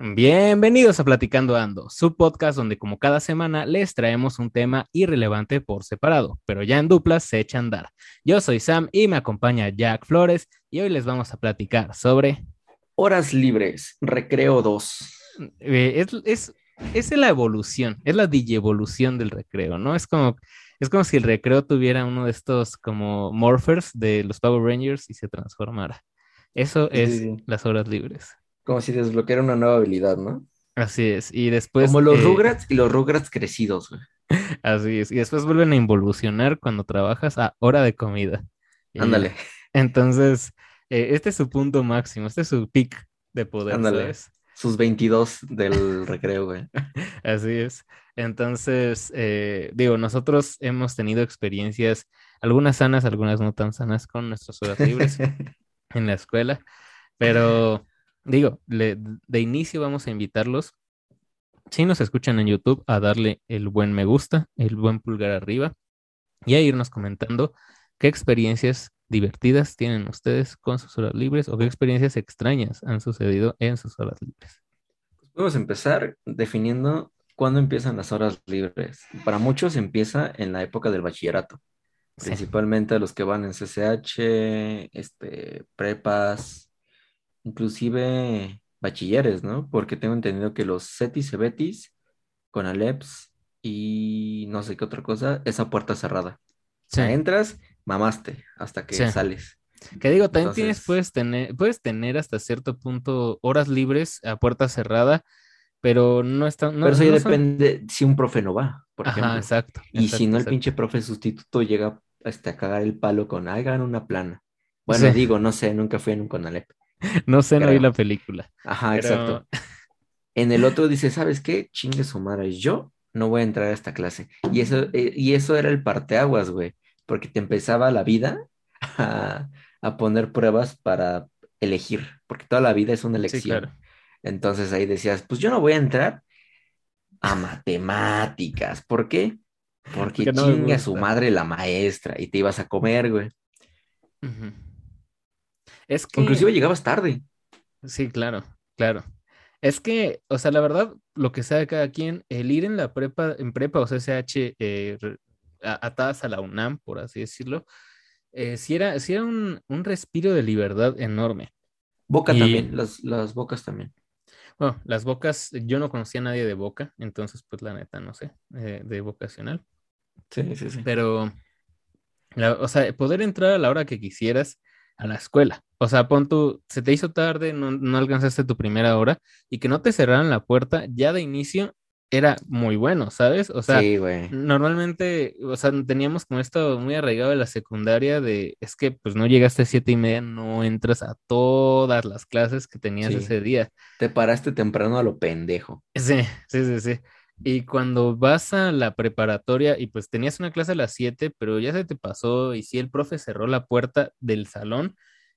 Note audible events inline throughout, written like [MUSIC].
Bienvenidos a Platicando Ando, su podcast donde como cada semana les traemos un tema irrelevante por separado, pero ya en duplas se echa a andar. Yo soy Sam y me acompaña Jack Flores y hoy les vamos a platicar sobre... Horas libres, recreo 2. Eh, es, es, la evolución, es la digievolución del recreo, ¿no? Es como, es como si el recreo tuviera uno de estos como morphers de los Power Rangers y se transformara. Eso es las horas libres. Como si desbloqueara una nueva habilidad, ¿no? Así es. Y después. Como los eh, Rugrats y los Rugrats crecidos, güey. [LAUGHS] Así es. Y después vuelven a involucionar cuando trabajas a hora de comida. Ándale. Entonces, eh, este es su punto máximo, este es su peak de poder. Ándale. Sus 22 del [LAUGHS] recreo, güey. [LAUGHS] Así es. Entonces, eh, digo, nosotros hemos tenido experiencias, algunas sanas, algunas no tan sanas, con nuestras horas libres en la escuela, pero digo, de inicio vamos a invitarlos, si nos escuchan en YouTube, a darle el buen me gusta, el buen pulgar arriba y a irnos comentando qué experiencias divertidas tienen ustedes con sus horas libres o qué experiencias extrañas han sucedido en sus horas libres. Pues podemos empezar definiendo cuándo empiezan las horas libres. Para muchos empieza en la época del bachillerato, principalmente los que van en CCH, este, prepas, inclusive bachilleres, ¿no? Porque tengo entendido que los CETIS, CEBETIS, con Aleps y no sé qué otra cosa, esa puerta cerrada. O sea, entras, mamaste hasta que sales. Que digo, también tienes, puedes tener, puedes tener hasta cierto punto horas libres a puerta cerrada, pero no está. pero eso ya depende si un profe no va, por Ajá, ejemplo. Exacto. Y si no, el pinche profe sustituto llega hasta a cagar el palo con hagan una plana. Bueno, digo, no sé, nunca fui en un Conalep. [LAUGHS] no sé, no vi la película. Ajá, exacto. En el otro dice, ¿sabes qué? Chingue su madre, yo no voy a entrar a esta clase. Y eso, eh, y eso era el parteaguas, güey, porque te empezaba la vida a, poner pruebas para elegir, porque toda la vida es una elección. Entonces ahí decías, pues yo no voy a entrar a matemáticas. ¿Por qué? Porque, chingue a su madre la maestra y te ibas a comer, güey. Es que... Inclusive llegabas tarde. Sí, claro, claro. Es que, o sea, la verdad, lo que sabe cada quien, el ir en la prepa, en prepa o CSH eh, atadas a la UNAM, por así decirlo, eh, sí era, era un, respiro de libertad enorme. Boca también, las, las bocas también. Bueno, las bocas, yo no conocía a nadie de boca, entonces, pues la neta, no sé, eh, de vocacional. Sí, sí, sí. Pero, o sea, poder entrar a la hora que quisieras a la escuela. O sea, pon tú, se te hizo tarde, no, alcanzaste tu primera hora y que no te cerraran la puerta ya de inicio era muy bueno, ¿sabes? O sea, normalmente, o sea, teníamos como esto muy arraigado de la secundaria de, es que pues no llegaste a siete y media, no entras a todas las clases que tenías ese día. Te paraste temprano a lo pendejo. Sí, sí, sí, sí. Y cuando vas a la preparatoria y pues tenías una clase a las 7, pero ya se te pasó y si el profe cerró la puerta del salón,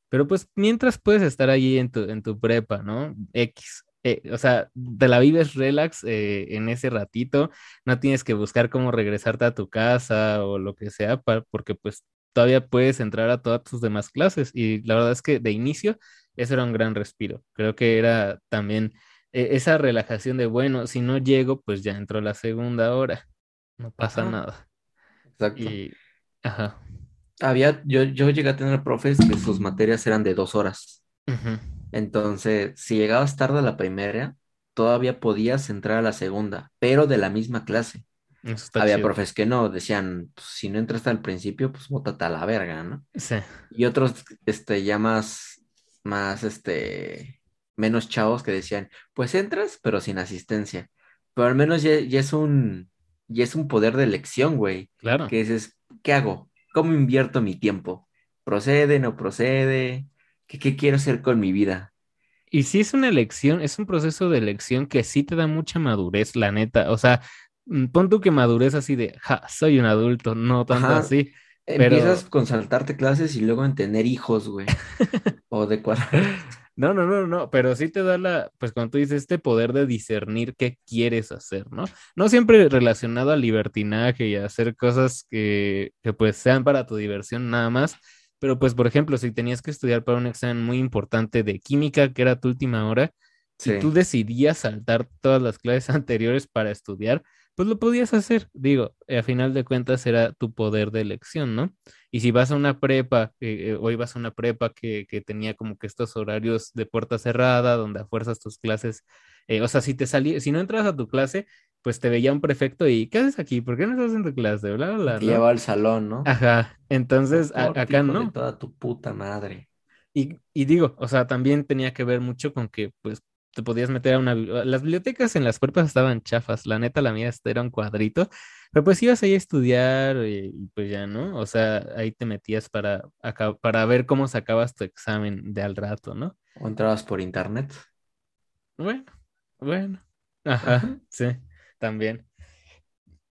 pero pues mientras puedes estar allí en tu, en tu prepa, ¿no? X. Eh, o sea, te la vives relax eh, en ese ratito, no tienes que buscar cómo regresarte a tu casa o lo que sea, porque pues todavía puedes entrar a todas tus demás clases. Y la verdad es que de inicio, eso era un gran respiro. Creo que era también e-, esa relajación de, bueno, si no llego, pues ya entró la segunda hora, no pasa nada. Exacto. ajá. Había, yo, yo llegué a tener profes que sus materias eran de dos horas. Entonces, si llegabas tarde a la primera, todavía podías entrar a la segunda, pero de la misma clase. Había profes que no, decían, pues, si no entraste al principio, pues bótate a la verga, ¿no? Sí. Y otros, este, ya más, más, este, menos chavos que decían, pues entras, pero sin asistencia. Pero al menos ya, es un ya es un poder de elección, güey. Claro. Que dices, ¿qué hago? ¿Cómo invierto mi tiempo? ¿Procede, no procede? ¿Qué, qué quiero hacer con mi vida? Y si es una elección, es un proceso de elección que sí te da mucha madurez, la neta. O sea, mm, pon tú que madurez así de, ja, soy un adulto, no tanto así. Empiezas con saltarte clases y luego en tener hijos, güey. [LAUGHS] o de cuadrar. No, no, no, no, pero sí te da la, pues cuando tú dices este poder de discernir qué quieres hacer, ¿no? No siempre relacionado al libertinaje y a hacer cosas que, que pues sean para tu diversión nada más, pero pues por ejemplo, si tenías que estudiar para un examen muy importante de química, que era tu última hora, y tú decidías saltar todas las clases [LAUGHS] anteriores para estudiar, pues lo podías hacer. Digo, a final de cuentas era tu poder de elección, ¿no? Y si vas a una prepa, eh, eh, o ibas a una prepa que, tenía como que estos horarios de puerta cerrada, donde a fuerzas tus clases, eh, o sea, si te salí, si no entras a tu clase, pues te veía un prefecto y ¿qué haces aquí? ¿Por qué no estás en tu clase? Bla, bla, Te lleva al salón, ¿no? Ajá, entonces acá no. De toda tu puta madre. Y, y, digo, o sea, también tenía que ver mucho con que, pues, te podías meter a una... Las bibliotecas en las prepas estaban chafas, la neta, la mía era un cuadrito, pero pues ibas ahí a estudiar y, pues ya, ¿no? O sea, ahí te metías para, para ver cómo sacabas tu examen de al rato, ¿no? O entrabas por internet. Bueno, bueno. Ajá, sí, también.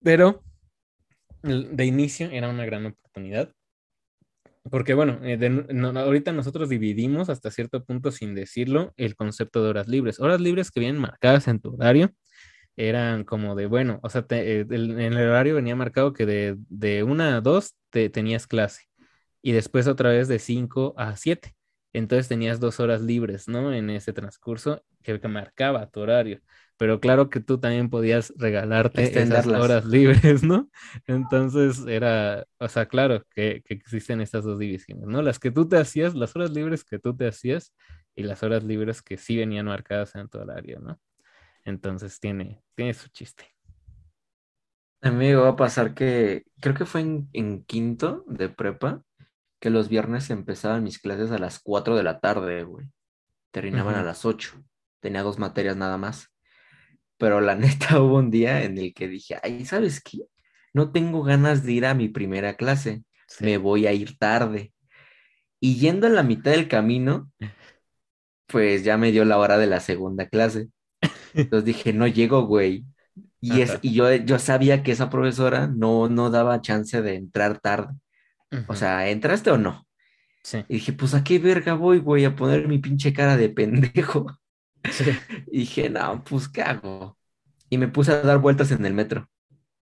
Pero de inicio era una gran oportunidad. Porque bueno, eh, ahorita nosotros dividimos hasta cierto punto sin decirlo el concepto de horas libres. Horas libres que vienen marcadas en tu horario eran como de, bueno, o sea, eh, en el horario venía marcado que de, de una a dos te, tenías clase y después otra vez de cinco a siete. Entonces tenías dos horas libres, ¿no? En ese transcurso que marcaba tu horario pero claro que tú también podías regalarte esas horas [LAUGHS] libres, ¿no? Entonces era, o sea, claro que, existen estas dos divisiones, ¿no? Las que tú te hacías, las horas libres que tú te hacías y las horas libres que sí venían marcadas en tu horario, ¿no? Entonces tiene, tiene su chiste. A mí me va a pasar que creo que fue en, quinto de prepa que los viernes empezaban mis clases a las 4 de la tarde, güey. Terminaban a las 8. Tenía dos materias nada más pero la [LAUGHS] neta hubo un día en el que dije, ay, ¿sabes qué? No tengo ganas de ir a mi primera clase, me voy a ir tarde. Y yendo a la mitad del camino, pues ya me dio la hora de la segunda clase. Entonces dije, no llego, güey. Y, es, y yo, yo sabía que esa profesora no, no daba chance de entrar tarde. O sea, ¿entraste o no? Sí. Y dije, pues a qué verga voy, güey, a poner mi pinche cara de [LAUGHS] pendejo. [LAUGHS] Y dije, no, pues ¿qué hago? Y me puse a dar vueltas en el metro.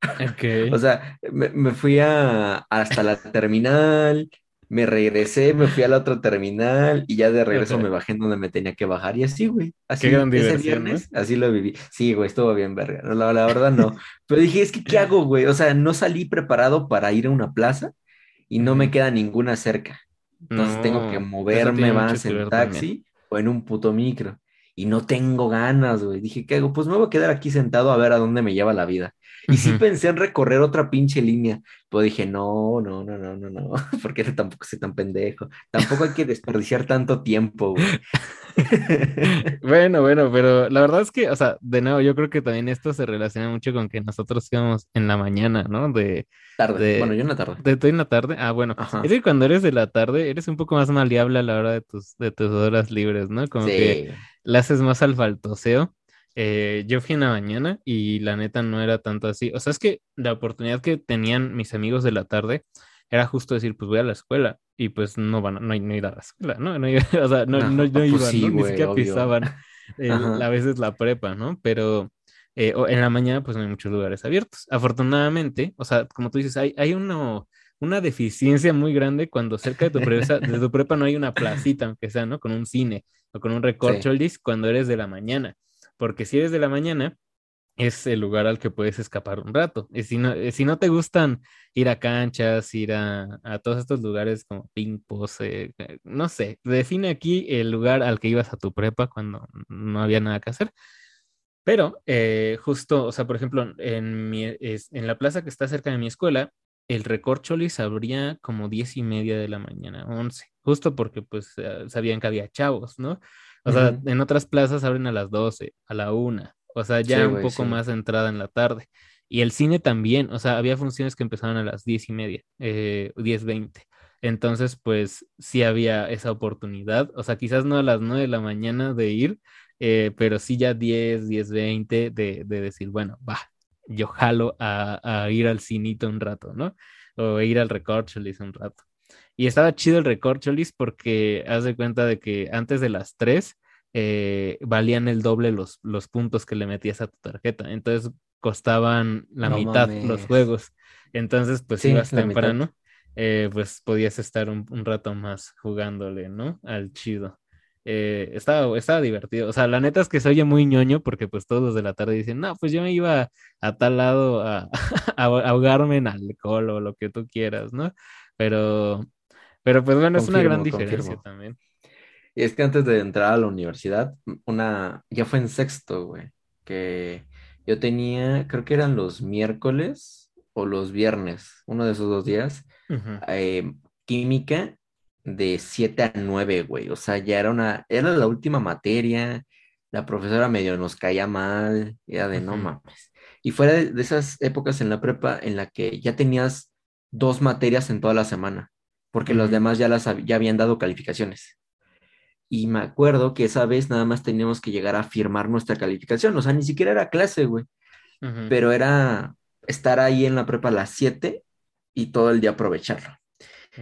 [LAUGHS] O sea, me, fui a, hasta la [LAUGHS] terminal, me regresé, me fui a la otra terminal y ya de regreso me bajé en donde me tenía que bajar y así, güey. Así, ese viernes, así lo viví. Sí, güey, estuvo bien verga. La, la verdad no. Pero dije, es que, ¿qué hago, güey? O sea, no salí preparado para ir a una plaza y no me queda ninguna cerca. Entonces tengo que moverme más en taxi o en un puto micro y no tengo ganas, güey. Dije, ¿qué hago? Pues me voy a quedar aquí sentado a ver a dónde me lleva la vida. Y sí pensé en recorrer otra pinche línea, pero dije, no, no, no, no, no, no, [LAUGHS] porque tampoco soy tan pendejo. Tampoco hay que desperdiciar tanto tiempo, güey. [LAUGHS] bueno, bueno, pero la verdad es que, o sea, de nuevo, yo creo que también esto se relaciona mucho con que nosotros íbamos en la mañana, ¿no? De tarde. bueno, yo en la tarde. De tú en la tarde. Ah, bueno. Es que cuando eres de la tarde, eres un poco más maleable a la hora de tus, de tus horas libres, ¿no? Como que le haces más al faltoseo. Eh, yo fui en la mañana y la neta no era tanto así. O sea, es que la oportunidad que tenían mis amigos de la tarde era justo decir, pues voy a la escuela y pues no van, no, no ir a la escuela, ¿no? no [LAUGHS] o sea, no, no, no, pues iban, ni siquiera pisaban a veces la prepa, ¿no? Pero eh, en la mañana pues no hay muchos lugares abiertos. Afortunadamente, o sea, como tú dices, hay, hay uno, una deficiencia muy grande cuando cerca de tu, prepa, de tu prepa no hay una placita, aunque sea, ¿no? Con un cine o con un recorcholis disc cuando eres de la mañana. Porque si eres de la mañana, es el lugar al que puedes escapar un rato. Y si no, si no te gustan ir a canchas, ir a, todos estos lugares como ping pose, eh, no sé, define aquí el lugar al que ibas a tu prepa cuando no había nada que hacer. Pero eh, justo, o sea, por ejemplo, en, mi, en la plaza que está cerca de mi escuela, el recorcholis abría como diez y media de la mañana, once, justo porque pues eh, sabían que había chavos, ¿no? O sea, en otras plazas abren a las doce, a la una, o sea, ya un poco más entrada en la tarde. Y el cine también, o sea, había funciones que empezaban a las diez y media, eh, diez veinte. Entonces, pues sí había esa oportunidad, o sea, quizás no a las nueve de la mañana de ir, eh, pero sí ya diez, diez veinte de, de decir, bueno, va, yo jalo a, ir al cinito un rato, ¿no? O ir al recorcholis un rato. Y estaba chido el recorcholis porque haz de cuenta de que antes de las 3 eh, valían el doble los, los puntos que le metías a tu tarjeta. Entonces costaban la mitad los juegos. Entonces, pues ibas temprano, eh, pues podías estar un, rato más jugándole, ¿no? Al chido. Eh, estaba, estaba divertido. O sea, la neta es que se oye muy ñoño porque pues todos los de la tarde dicen, no, pues yo me iba a tal lado a, [LAUGHS] a ahogarme en alcohol o lo que tú quieras, ¿no? Pero, pero pues bueno, es una gran diferencia también. Y es que antes de entrar a la universidad, una, ya fue en sexto, güey, que yo tenía, creo que eran los miércoles o los viernes, uno de esos dos días, eh, química de 7 a 9, güey. O sea, ya era una, era la última materia, la profesora medio nos caía mal, era de no mames. Y fuera de, esas épocas en la prepa en la que ya tenías dos materias en toda la semana, porque los demás ya las ya habían dado calificaciones. Y me acuerdo que esa vez nada más teníamos que llegar a firmar nuestra calificación, o sea, ni siquiera era clase, güey. Pero era estar ahí en la prepa a las 7 y todo el día aprovecharlo.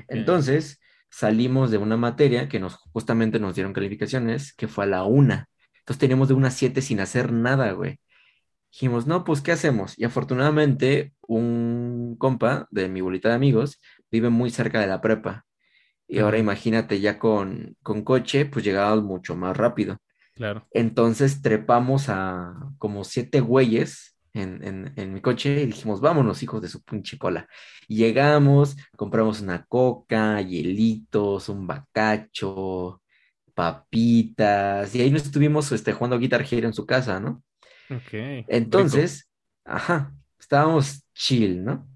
Entonces, salimos de una materia que nos justamente nos dieron calificaciones, que fue a la una. Entonces teníamos de una siete sin hacer nada, güey. Dijimos, no, pues, ¿qué hacemos? Y afortunadamente, un compa de mi bolita de amigos vive muy cerca de la prepa. Y ahora imagínate, ya con, con coche, pues llegábamos mucho más rápido. Claro. Entonces trepamos a como siete güeyes en, mi coche y dijimos, vámonos, hijos de su pinche cola. llegamos, compramos una coca, hielitos, un bacacho, papitas, y ahí nos estuvimos este, jugando Guitar Hero en su casa, ¿no? Ok. Entonces, ajá, estábamos chill, ¿no?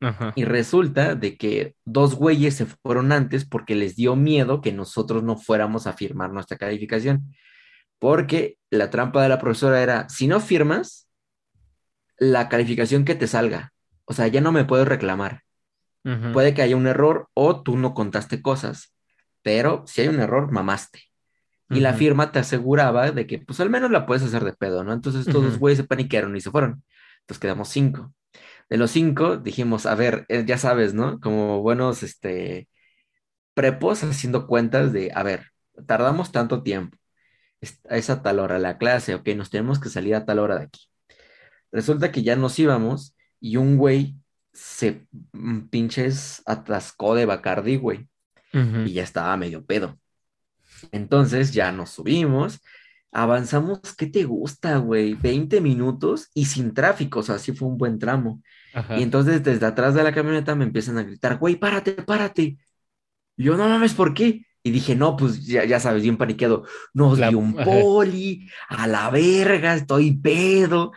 Ajá. Y resulta de que dos güeyes se fueron antes porque les dio miedo que nosotros no fuéramos a firmar nuestra calificación. Porque la trampa de la profesora era, si no firmas, la calificación que te salga. O sea, ya no me puedo reclamar. Puede que haya un error o tú no contaste cosas, pero si hay un error, mamaste. Y la firma te aseguraba de que, pues al menos la puedes hacer de pedo, ¿no? Entonces todos los güeyes se paniquearon y se fueron. Entonces quedamos cinco. De los cinco dijimos, a ver, eh, ya sabes, ¿no? Como buenos, este, prepos haciendo cuentas de, a ver, tardamos tanto tiempo. Es a tal hora la clase, ok, nos tenemos que salir a tal hora de aquí. Resulta que ya nos íbamos y un güey se mm, pinches atascó de Bacardi, güey. Y ya estaba medio pedo. Entonces ya nos subimos, avanzamos, ¿qué te gusta, güey? 20 minutos y sin tráfico, o sea, sí fue un buen tramo. Y entonces desde atrás de la camioneta me empiezan a gritar, güey, párate, párate. Y yo, no mames, ¿por qué? Y dije, no, pues ya, ya sabes, bien paniqueado. Nos dio un [LAUGHS] poli, a la verga, estoy pedo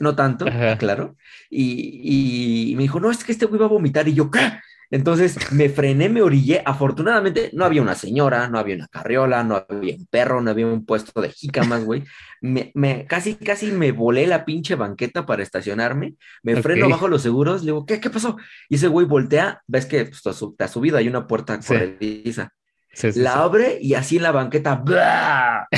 no tanto, claro. Y, me dijo, no, es que este güey va a vomitar. Y yo, ¿qué? Entonces me frené, me orillé. Afortunadamente no había una señora, no había una carriola, no había un perro, no había un puesto de jícamas, güey. Me, me, casi, casi me volé la pinche banqueta para estacionarme. Me freno bajo los seguros. Le digo, ¿qué, qué pasó? Y ese güey voltea. Ves que pues, te has subido, hay una puerta corrediza la abre y así en la banqueta, [LAUGHS]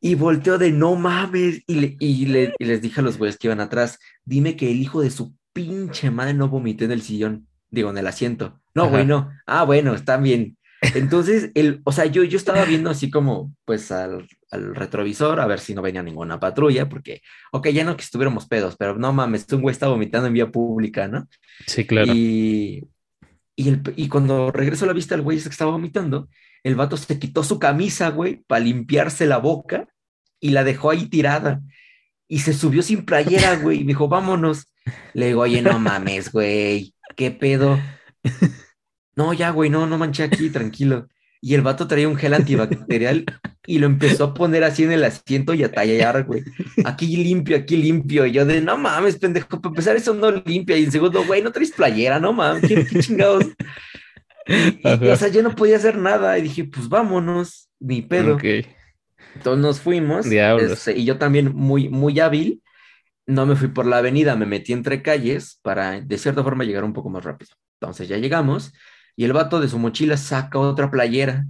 y volteó de no mames. Y, y, les dije a los güeyes que iban atrás, dime que el hijo de su pinche madre no vomité en el sillón, digo, en el asiento. No, güey, no. Ah, bueno, está bien. Entonces, el, o sea, yo, yo estaba viendo así como, pues, al, retrovisor a ver si no venía ninguna patrulla, porque, ok, ya no que estuviéramos pedos, pero no mames, un güey está vomitando en vía pública, ¿no? Sí, claro. Y, y, el, y cuando regreso a la vista, el güey que estaba vomitando, el vato se quitó su camisa, güey, para limpiarse la boca y la dejó ahí tirada. Y se subió sin playera, [LAUGHS] güey, y me dijo, vámonos. Le digo, oye, no mames, güey, ¿qué pedo? No, ya, güey, no, no manché aquí, tranquilo. Y el vato traía un gel antibacterial y lo empezó a poner así en el asiento y a tallar, güey. Aquí limpio, aquí limpio. Y yo de, no mames, pendejo, para empezar eso no limpia. Y en segundo, güey, no traes playera, no mames, qué, qué chingados. Y, o sea, yo no podía hacer nada y dije, pues vámonos, ni pedo. Entonces nos fuimos. Este, y yo también muy, muy hábil, no me fui por la avenida, me metí entre calles para de cierta forma llegar un poco más rápido. Entonces ya llegamos y el vato de su mochila saca otra playera.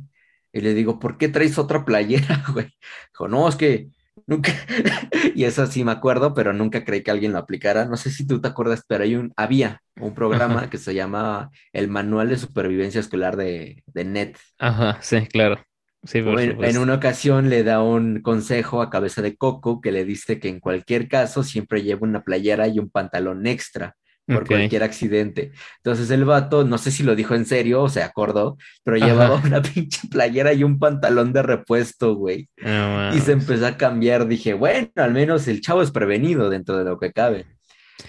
Y le digo, ¿por qué traes otra playera, [LAUGHS] güey? Dijo, no, es que Nunca, [LAUGHS] y eso sí me acuerdo, pero nunca creí que alguien lo aplicara. No sé si tú te acuerdas, pero hay un, había un programa que se llamaba el Manual de Supervivencia Escolar de, de NET. Ajá, sí, claro. Sí, en, en, una ocasión le da un consejo a cabeza de coco que le dice que en cualquier caso siempre lleva una playera y un pantalón extra por cualquier accidente. Entonces el vato, no sé si lo dijo en serio o se acordó, pero llevaba una [LAUGHS] pinche playera y un pantalón de repuesto, güey. y se empezó a cambiar. Dije, bueno, al menos el chavo es prevenido dentro de lo que cabe.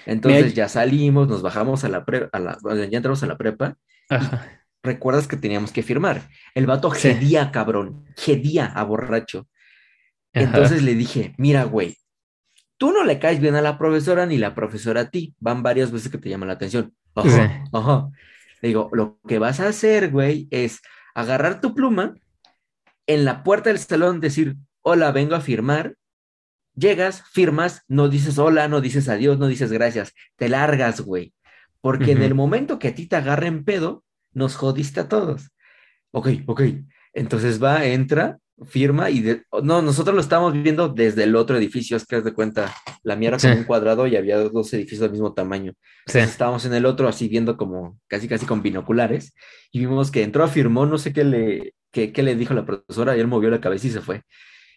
Entonces ya salimos, nos bajamos a la prepa, ya entramos a la prepa. recuerdas que teníamos que firmar. El vato gedía, cabrón, gedía a borracho. Entonces le dije, mira, güey, tú no le caes bien a la profesora ni la profesora a ti. Van varias veces que te llama la atención. Ajá, ajá. Le digo, lo que vas a hacer, güey, es agarrar tu pluma, en la puerta del salón decir, hola, vengo a firmar. Llegas, firmas, no dices hola, no dices adiós, no dices gracias, te largas, güey. Porque en el momento que a ti te agarren pedo, nos jodiste a todos. Ok, ok. Entonces va, entra, firma y de... no, nosotros lo estamos viendo desde el otro edificio, es que haz de cuenta, la mía era un cuadrado y había dos edificios del mismo tamaño. estábamos en el otro así viendo como casi casi con binoculares y vimos que entró, firmó, no sé qué le, qué, qué le dijo la profesora y él movió la cabeza y se fue.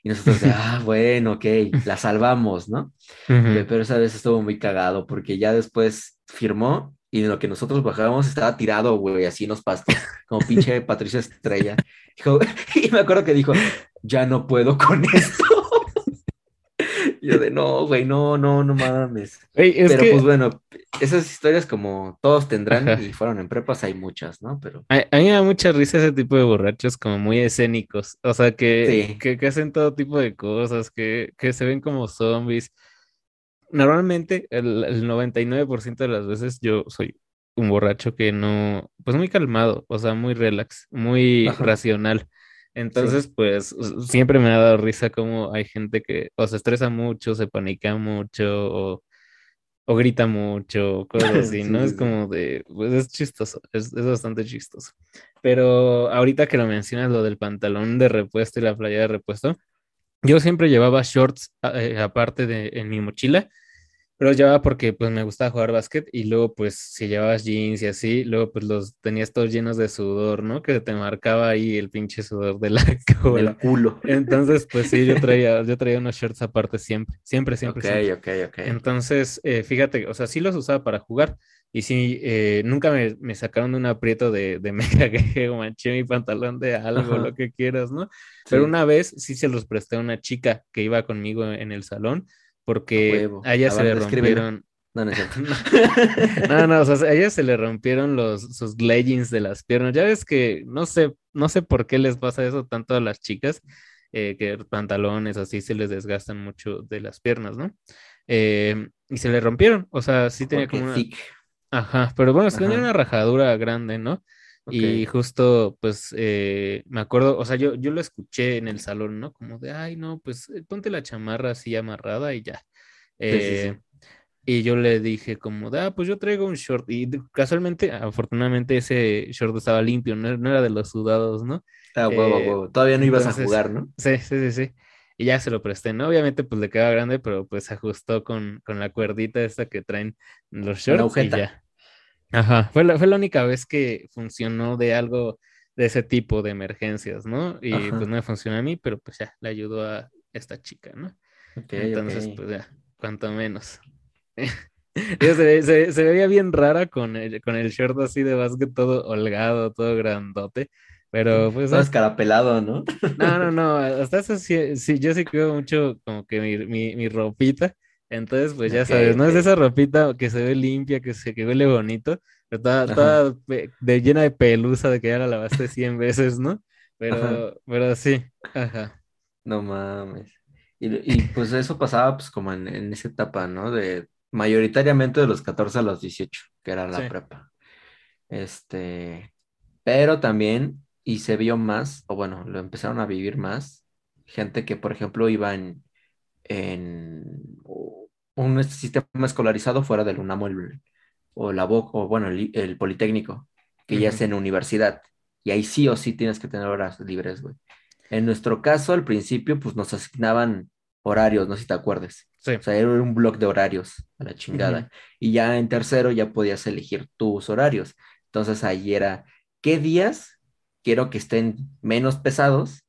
Y nosotros, [LAUGHS] ah, bueno, ok, la salvamos, ¿no? Pero esa vez estuvo muy cagado porque ya después firmó y en lo que nosotros bajábamos estaba tirado, güey, así en los pastos, como pinche [LAUGHS] Patricia Estrella. [LAUGHS] y me acuerdo que dijo, ya no puedo con esto. [LAUGHS] yo de, no, güey, no, no, no mames. Pero pues bueno, esas historias como todos tendrán y fueron en prepas, hay muchas, ¿no? Pero... A, mí me da mucha risa ese tipo de borrachos como muy escénicos, o sea, que, que, hacen todo tipo de cosas, que, que se ven como zombies normalmente el, el 99% de las veces yo soy un borracho que no, pues muy calmado, o sea, muy relax, muy racional. Entonces, pues siempre me ha dado risa como hay gente que o se estresa mucho, se panica mucho o, o grita mucho, cosas [LAUGHS] así, ¿no? es como de, pues es chistoso, es, es, bastante chistoso. Pero ahorita que lo mencionas, lo del pantalón de repuesto y la playa de repuesto, yo siempre llevaba shorts eh, aparte de en mi mochila pero llevaba porque pues me gustaba jugar básquet y luego pues si llevabas jeans y así, luego pues los tenías todos llenos de sudor, ¿no? Que te marcaba ahí el pinche sudor de la [LAUGHS] cola. culo. Entonces pues sí, yo traía, [LAUGHS] yo traía unos shorts aparte siempre, siempre, siempre. Ok, ok, ok. Entonces, eh, fíjate, o sea, sí los usaba para jugar y sí, eh, nunca me, me, sacaron de un aprieto de, de [LAUGHS] me cagué o manché mi pantalón de algo, lo que quieras, ¿no? Pero una vez sí se los presté a una chica que iba conmigo en el salón porque a, ella se le rompieron. No, no, [LAUGHS] no, no, o sea, a ella se le rompieron los, sus leggings de las piernas. Ya ves que no sé, no sé por qué les pasa eso tanto a las chicas, eh, que pantalones así se les desgastan mucho de las piernas, ¿no? Eh, y se le rompieron, o sea, sí tenía como una... Ajá, pero bueno, es que tenía una rajadura grande, ¿no? Y justo, pues, eh, me acuerdo, o sea, yo, yo lo escuché en el salón, ¿no? Como de, ay, no, pues eh, ponte la chamarra así amarrada y ya. Eh, y yo le dije como de, ah, pues yo traigo un short. Y casualmente, afortunadamente, ese short estaba limpio, no, era de los sudados, ¿no? Ah, huevo, huevo. Todavía no ibas a jugar, ¿no? Sí, sí, sí, sí. Y ya se lo presté, ¿no? Obviamente, pues le quedaba grande, pero pues se ajustó con, con la cuerdita esta que traen los shorts y ya. Ajá, fue la, fue la única vez que funcionó de algo de ese tipo de emergencias, ¿no? Y pues no me funcionó a mí, pero pues ya le ayudó a esta chica, ¿no? Entonces, pues ya, cuanto menos. [LAUGHS] se, se, veía bien rara con el, con el short así de básquet todo holgado, todo grandote. Pero pues. Todo escarapelado, ¿no? No, no, no. Hasta eso sí, sí yo sí cuido mucho como que mi, mi, mi ropita. Entonces, pues ya sabes, no es esa ropita que se ve limpia, que se que huele bonito, pero toda, de, llena de pelusa de que ya la lavaste 100 veces, ¿no? Pero, pero sí, ajá. No mames. Y, pues eso pasaba pues como en, esa etapa, ¿no? De mayoritariamente de los 14 a los 18, que era la prepa. Este, pero también, y se vio más, o bueno, lo empezaron a vivir más, gente que, por ejemplo, iba en, en un sistema escolarizado fuera del UNAM o, la BOC, o bueno, el, Politécnico, que ya es en universidad. Y ahí sí o sí tienes que tener horas libres, güey. En nuestro caso, al principio, pues nos asignaban horarios, no sé si te acuerdes. O sea, era un blog de horarios, a la chingada. Y ya en tercero ya podías elegir tus horarios. Entonces ahí era, ¿qué días quiero que estén menos pesados?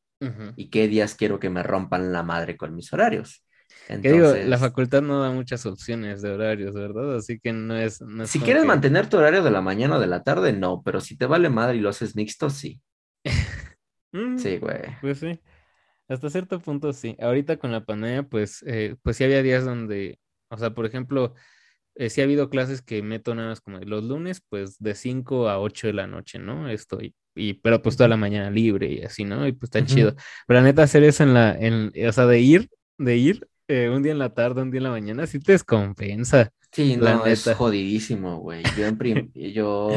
Y qué días quiero que me rompan la madre con mis horarios. Que digo, la facultad no da muchas opciones de horarios, ¿verdad? Así que no es... si quieres mantener tu horario de la mañana o de la tarde, no, pero si te vale madre y lo haces mixto, sí. [LAUGHS] Mm, sí, güey. Pues sí. Hasta cierto punto sí. Ahorita con la pandemia, pues, eh, pues sí había días donde, o sea, por ejemplo, eh, sí ha habido clases que meto nada más como los lunes, pues de 5 a 8 de la noche, ¿no? Estoy, y, pero pues toda la mañana libre y así, ¿no? Y pues está chido. Pero la neta, hacer eso en la, en, o sea, de ir, de ir eh, un día en la tarde, un día en la mañana, sí te descompensa. Sí, no, es jodidísimo, güey. Yo en, [LAUGHS] yo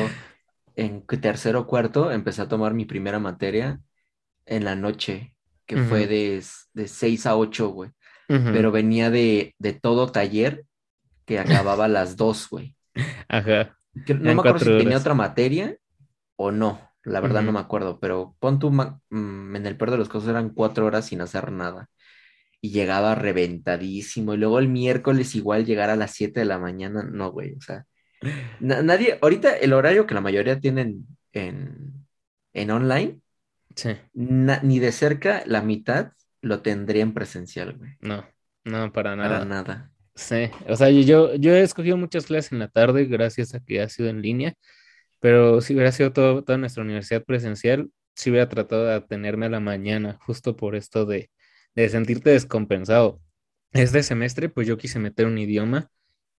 en tercero o cuarto empecé a tomar mi primera materia en la noche que fue de, de 6 a 8, güey. Pero venía de, de, todo taller que acababa a las 2, güey. [LAUGHS] Ajá. no me acuerdo si tenía otra materia o no. La verdad no me acuerdo, pero pon tu, mm, en el peor de los casos eran cuatro horas sin hacer nada. Y llegaba reventadísimo. Y luego el miércoles igual llegar a las 7 de la mañana. No, güey. O sea, nadie, ahorita el horario que la mayoría tienen en, en online ni de cerca la mitad lo tendría en presencial, güey. No, no, para nada. Para nada. Sí, o sea, yo, yo he escogido muchas clases en la tarde gracias a que ha sido en línea, pero si hubiera sido todo, toda nuestra universidad presencial, si hubiera tratado de atenerme a la mañana, justo por esto de, de sentirte descompensado. Este semestre, pues yo quise meter un idioma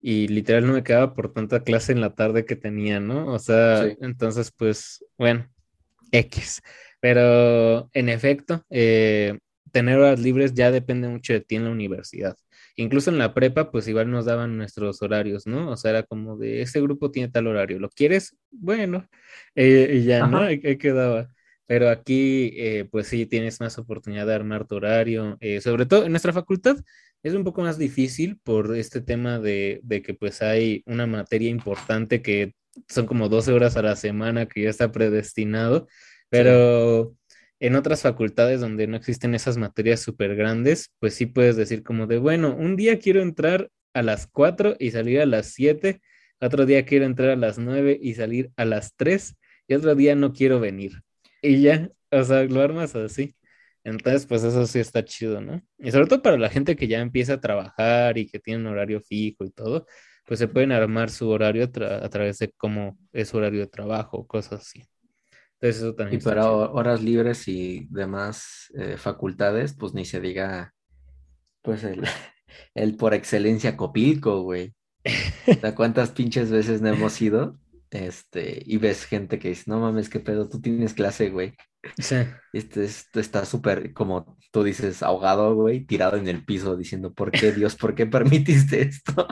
y literal no me quedaba por tanta clase en la tarde que tenía, ¿no? O sea, entonces, pues, bueno, X. Pero en efecto, eh, tener horas libres ya depende mucho de ti en la universidad. Incluso en la prepa, pues igual nos daban nuestros horarios, ¿no? O sea, era como de, este grupo tiene tal horario, ¿lo quieres? Bueno, eh, y ya, ¿no? Ahí, quedaba. Pero aquí, eh, pues sí, tienes más oportunidad de armar tu horario. sobre todo en nuestra facultad es un poco más difícil por este tema de, de, que pues hay una materia importante que son como 12 horas a la semana que ya está predestinado pero en otras facultades donde no existen esas materias súper grandes, pues sí puedes decir como de, bueno, un día quiero entrar a las 4 y salir a las 7, otro día quiero entrar a las 9 y salir a las 3, y otro día no quiero venir. Y ya, o sea, lo armas así. Entonces, pues eso sí está chido, ¿no? Y sobre todo para la gente que ya empieza a trabajar y que tiene un horario fijo y todo, pues se pueden armar su horario a través de cómo es su horario de trabajo, cosas así y para horas libres y demás eh, facultades, pues ni se diga, pues el, [LAUGHS] el por excelencia Copilco, güey. ¿Cuántas pinches veces no hemos ido? Este, y ves gente que dice, no mames, qué pedo, tú tienes clase, güey. [LAUGHS] Sí. Este, esto está súper, como tú dices, ahogado, güey, tirado en el piso diciendo, ¿por qué Dios, por qué permitiste esto?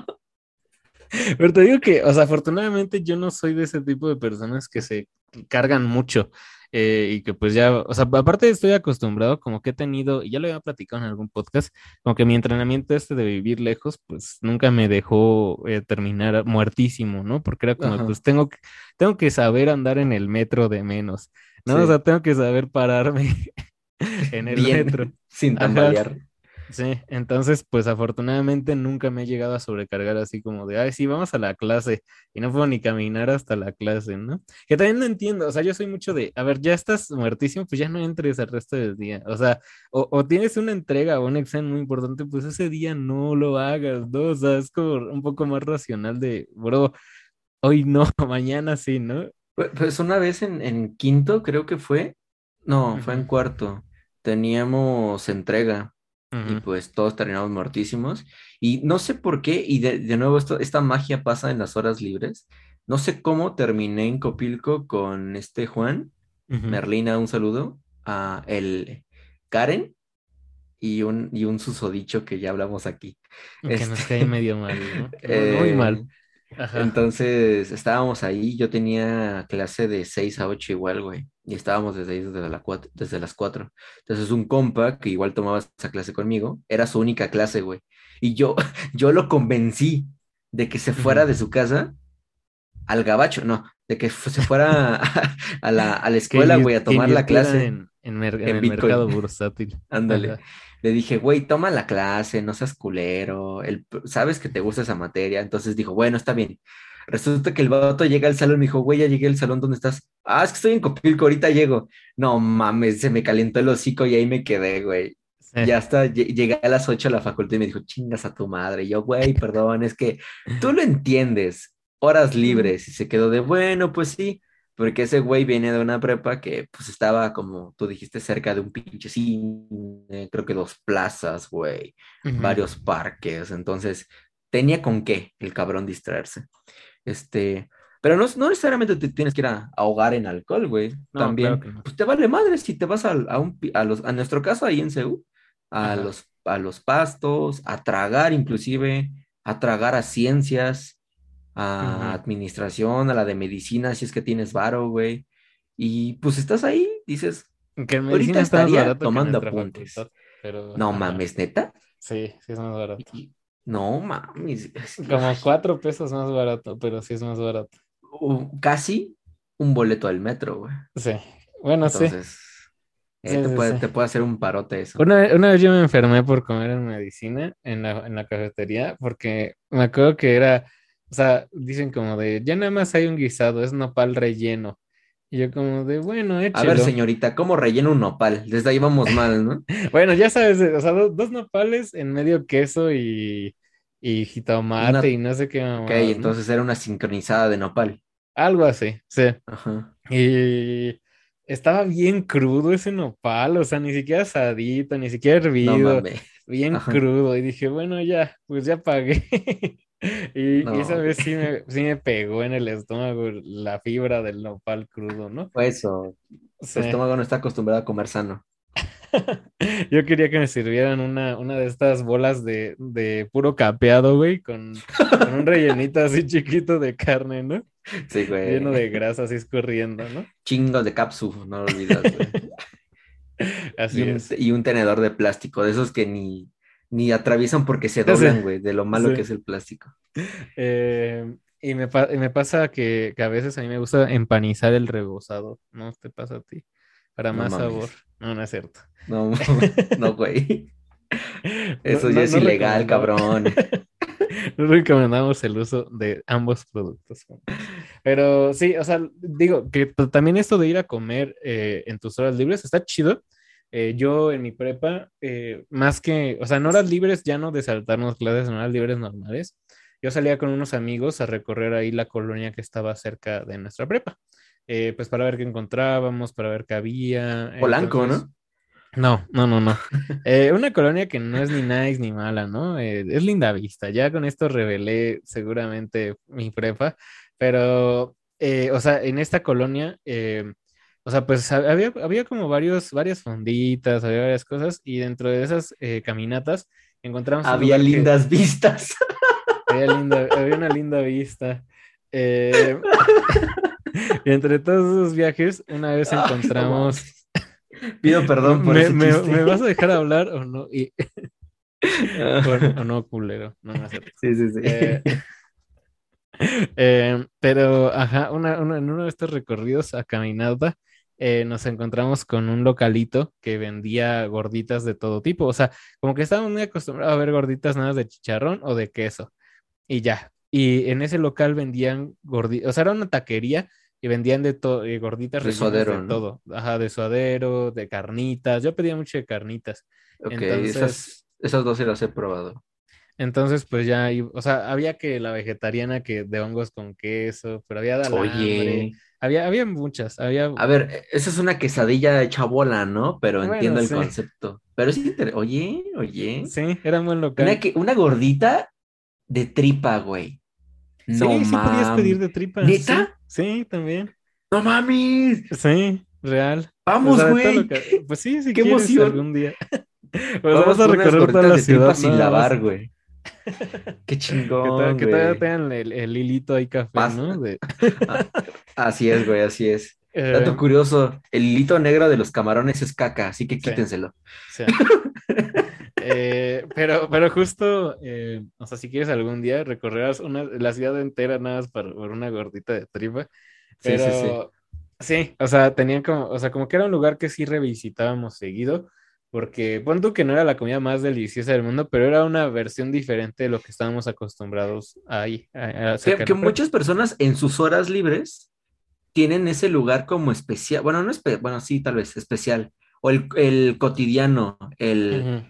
Pero te digo que, o sea, afortunadamente yo no soy de ese tipo de personas que se cargan mucho eh, y que pues ya, o sea, aparte estoy acostumbrado, como que he tenido, y ya lo había platicado en algún podcast, como que mi entrenamiento este de vivir lejos, pues nunca me dejó eh, terminar muertísimo, ¿no? Porque era como, pues tengo que, tengo que saber andar en el metro de menos, ¿no? O sea, tengo que saber pararme [LAUGHS] en el metro. Sin tambalear. Sí, entonces, pues afortunadamente nunca me he llegado a sobrecargar así como de, ay, sí, vamos a la clase y no puedo ni caminar hasta la clase, ¿no? Que también no entiendo, o sea, yo soy mucho de, a ver, ya estás muertísimo, pues ya no entres el resto del día, o sea, o, tienes una entrega o un examen muy importante, pues ese día no lo hagas, ¿no? O sea, es como un poco más racional de, bro, hoy no, [LAUGHS] mañana sí, ¿no? Pues, pues una vez en, quinto, creo que fue, no, fue en cuarto, teníamos entrega y pues todos terminamos muertísimos. Y no sé por qué, y de, nuevo esto, esta magia pasa en las horas libres. No sé cómo terminé en Copilco con este Juan, Merlina, un saludo, a el Karen y un, y un susodicho que ya hablamos aquí. Que nos este, cae medio mal, [LAUGHS] Muy eh, mal. Entonces estábamos ahí, yo tenía clase de 6 a 8 igual, güey, y estábamos desde ahí desde, la desde las 4. Entonces un compa que igual tomaba esa clase conmigo, era su única clase, güey. Y yo, [LAUGHS] yo lo convencí de que se fuera de su casa al gabacho, no, de que se fuera [LAUGHS] a, la, a la, escuela, güey, a tomar la clase. En, en, el mercado bursátil. Ándale le dije, güey, toma la clase, no seas culero, el, sabes que te gusta esa materia. Entonces dijo, bueno, está bien. Resulta que el vato llega al salón y me dijo, güey, ya llegué al salón, ¿dónde estás? Ah, es que estoy en Copilco, ahorita llego. No mames, se me calentó el hocico y ahí me quedé, güey. Ya hasta llegué a las 8 a la facultad y me dijo, chingas a tu madre. Y yo, güey, perdón, es que tú lo entiendes, horas [LAUGHS] libres. Y se quedó de, bueno, pues sí, porque ese güey viene de una prepa que pues estaba, como tú dijiste, cerca de un pinche cine, creo que dos plazas, güey, varios parques. Entonces, tenía con qué el cabrón distraerse. Este, pero no, no necesariamente te tienes que ir a ahogar en alcohol, güey. También, pues te vale madre si te vas a, a, un, a, los, a nuestro caso ahí en CEU, a los, a los pastos, a tragar inclusive, a tragar a ciencias, a administración, a la de medicina, si es que tienes varo, güey. Y pues estás ahí, dices, que ahorita estaría tomando apuntes. no mames, neta. Sí, sí es más barato. No mames. Como cuatro pesos más barato, pero sí es más barato casi un boleto del metro, güey. Sí, bueno, Entonces, sí. Eh, te, puede, te, puede, hacer un parote eso. Una, una, vez yo me enfermé por comer en medicina en la, en la cafetería porque me acuerdo que era, o sea, dicen como de, ya nada más hay un guisado, es nopal relleno. Y yo como de, bueno, échelo. A ver, señorita, ¿cómo relleno un nopal? Desde ahí vamos mal, ¿no? [LAUGHS] bueno, ya sabes, o sea, dos, nopales en medio queso y, y jitomate y no sé qué. ok, entonces era una sincronizada de nopal. Algo así, sí. Y estaba bien crudo ese nopal, o sea, ni siquiera asadito, ni siquiera hervido, bien crudo. Y dije, bueno, ya, pues ya pagué. [LAUGHS] y, esa vez sí me, sí me pegó en el estómago la fibra del nopal crudo, ¿no? Pues eso, el estómago no está acostumbrado a comer sano. [LAUGHS] Yo quería que me sirvieran una, una de estas bolas de, de puro capeado, güey, con, con, un rellenito así [LAUGHS] chiquito de carne, ¿no? Sí, güey. Lleno de grasa así escurriendo, ¿no? Chingo de cápsula, no lo olvidas, güey. [LAUGHS] Así y un, es. Y un tenedor de plástico, de esos que ni, ni atraviesan porque se [LAUGHS] doblan, güey, de lo malo que es el plástico. Eh, y me, me pasa que, que, a veces a mí me gusta empanizar el rebozado, ¿no? ¿Te pasa a ti? Para más sabor. No, no es cierto. No, [LAUGHS] no, güey. Eso ya es ilegal, cabrón. [LAUGHS] No recomendamos el uso de ambos productos. Pero sí, o sea, digo que también esto de ir a comer eh, en tus horas libres está chido. Eh, yo en mi prepa, eh, más que, o sea, en horas libres ya no de saltarnos clases, en horas libres normales, yo salía con unos amigos a recorrer ahí la colonia que estaba cerca de nuestra prepa. pues para ver qué encontrábamos, para ver qué había. Polanco, ¿no? No, no, no, no. [LAUGHS] Eh, una colonia que no es ni nice ni mala, ¿no? Eh, es linda vista. Ya con esto revelé seguramente mi prepa, pero, eh, o sea, en esta colonia, o sea, pues había, había como varios, varias fonditas, había varias cosas, y dentro de esas caminatas encontramos... Había lindas vistas. [LAUGHS] Había, linda, había una linda vista. [LAUGHS] y entre todos esos viajes, una vez encontramos... Pido perdón por me, me, vas a dejar hablar o no? Y... [LAUGHS] o, no, culero. No me Sí, sí, sí. Eh, eh, pero, ajá, una, en uno de estos recorridos a caminata, eh, nos encontramos con un localito que vendía gorditas de todo tipo. O sea, como que estábamos muy acostumbrados a ver gorditas nada de chicharrón o de queso. Y ya. Y en ese local vendían gorditas, o sea, era una taquería y vendían de todo, eh, gorditas de suadero, de todo. Ajá, de suadero, de carnitas. Yo pedía mucho de carnitas. Ok, esas, esas dos sí las he probado. Entonces, pues ya, o sea, había que la vegetariana que de hongos con queso, pero había de Oye. Había, había muchas, había... A ver, e, esa es una quesadilla hecha bola, ¿no? Pero entiendo el concepto. Pero sí, oye, oye. Sí, era muy local. Una, que, una gordita de tripa, güey. No sí, sí podías pedir de tripa. ¿Neta? Sí, también. ¡No mames! Sí, real. Vamos, güey. Pues sí, sí Qué emoción. algún día. Pues [LAUGHS] vamos, a recorrer toda la ciudad sin lavar, güey. [LAUGHS] Qué chingón. Que, todavía tengan el, el, hilito ahí café, ¿no? [LAUGHS] Ah, así es, güey, así es. Dato eh, curioso, el hilito negro de los camarones es caca, así que quítenselo. Sí. [LAUGHS] Eh, pero, pero justo, eh, o sea, si quieres algún día recorrerás una, la ciudad entera nada más por, una gordita de tripa. Pero sí, sí, sí. o sea, tenían como, o sea, como que era un lugar que sí revisitábamos seguido, porque punto que no era la comida más deliciosa del mundo, pero era una versión diferente de lo que estábamos acostumbrados ahí. que, muchas personas en sus horas libres tienen ese lugar como especial, bueno, no es, bueno, sí, tal vez especial, o el, el cotidiano, el,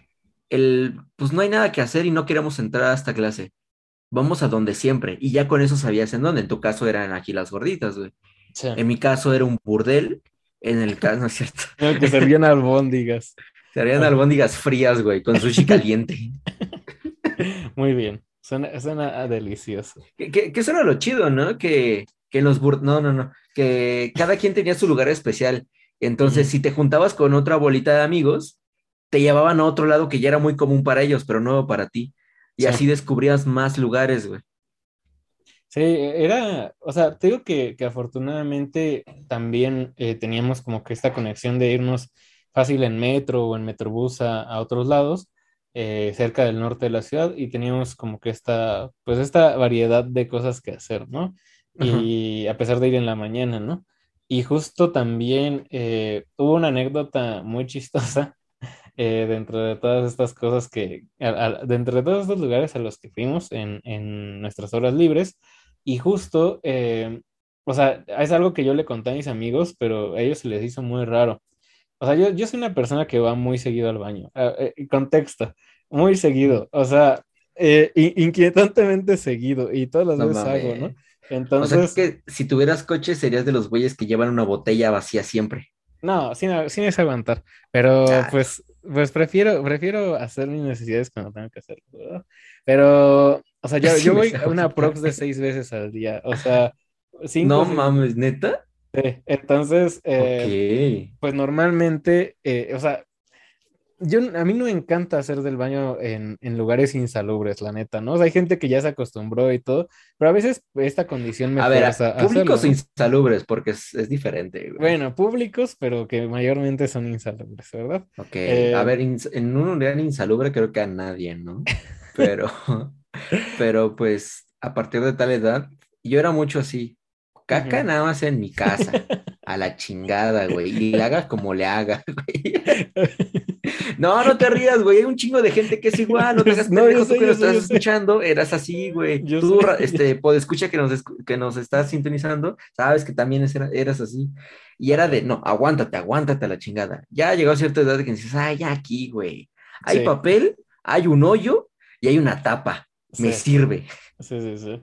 el, pues no hay nada que hacer y no queremos entrar a esta clase. Vamos a donde siempre. Y ya con eso sabías en dónde. En tu caso eran aquí las gorditas, güey. Sí. En mi caso era un burdel. En el caso, [LAUGHS] no es cierto. Que servían albóndigas. Se harían albóndigas frías, güey, con sushi caliente. [LAUGHS] Muy bien. Suena, suena delicioso. Que, que, que eso era lo chido, ¿no? Que, que en los bur... No, no, no. Que cada quien tenía su lugar especial. Entonces, si te juntabas con otra bolita de amigos, te llevaban a otro lado que ya era muy común para ellos, pero nuevo para ti. Y Sí. así descubrías más lugares, güey. Sí, era, o sea, te digo que, que afortunadamente también eh, teníamos como que esta conexión de irnos fácil en metro o en metrobús a, a otros lados, eh, cerca del norte de la ciudad, y teníamos como que esta, pues esta variedad de cosas que hacer, ¿no? Y a pesar de ir en la mañana, ¿no? Y justo también eh, hubo una anécdota muy chistosa [LAUGHS] eh, dentro de todas estas cosas que, a- a- dentro de todos estos lugares a los que fuimos en, en nuestras horas libres, y justo, eh, o sea, es algo que yo le conté a mis amigos, pero a ellos se les hizo muy raro. O sea, yo, yo soy una persona que va muy seguido al baño. Ah, eh, contexto, muy seguido. O sea, eh, in- inquietantemente seguido, y todas las No veces hago, ¿no? mames. O sea, Entonces, que si tuvieras coche serías de los güeyes que llevan una botella vacía siempre. no, sin, sin es aguantar. Pero Ah. pues, pues prefiero, prefiero hacer mis necesidades cuando tengo que hacerlo, ¿verdad? Pero, o sea, yo, [LAUGHS] Sí yo voy a una prox de seis veces al día. O sea, [LAUGHS] cinco, No seis- mames, neta. Sí. Entonces, eh, Ok. pues normalmente, eh, o sea, yo, a mí no me encanta hacer del baño en, en lugares insalubres, la neta, ¿no? O sea, hay gente que ya se acostumbró y todo, pero a veces esta condición me A ver, a públicos hacerlo, ¿no? insalubres, porque es, es diferente, güey. Bueno, públicos, pero que mayormente son insalubres, ¿verdad? Ok, Eh, a ver, ins- en un lugar insalubre creo que a nadie, ¿no? [LAUGHS] Pero, [LAUGHS] pero pues a partir de tal edad, yo era mucho así, caca nada más en mi casa, a la chingada, güey, y le haga como le haga, [LAUGHS] güey. No, no te rías, güey, hay un chingo de gente que es igual, no te hagas [LAUGHS] No, pendejo, tú que nos estás escuchando, eras así, güey. Yo Tú, sé. este, escucha que nos, que nos estás sintonizando, sabes que también es- era- eras así. Y era de, no, aguántate, aguántate a la chingada. Ya llegó a cierta edad que dices, ay, ya aquí, güey. Hay Sí. papel, hay un hoyo y hay una tapa. Me sirve. Sí, sí, sí.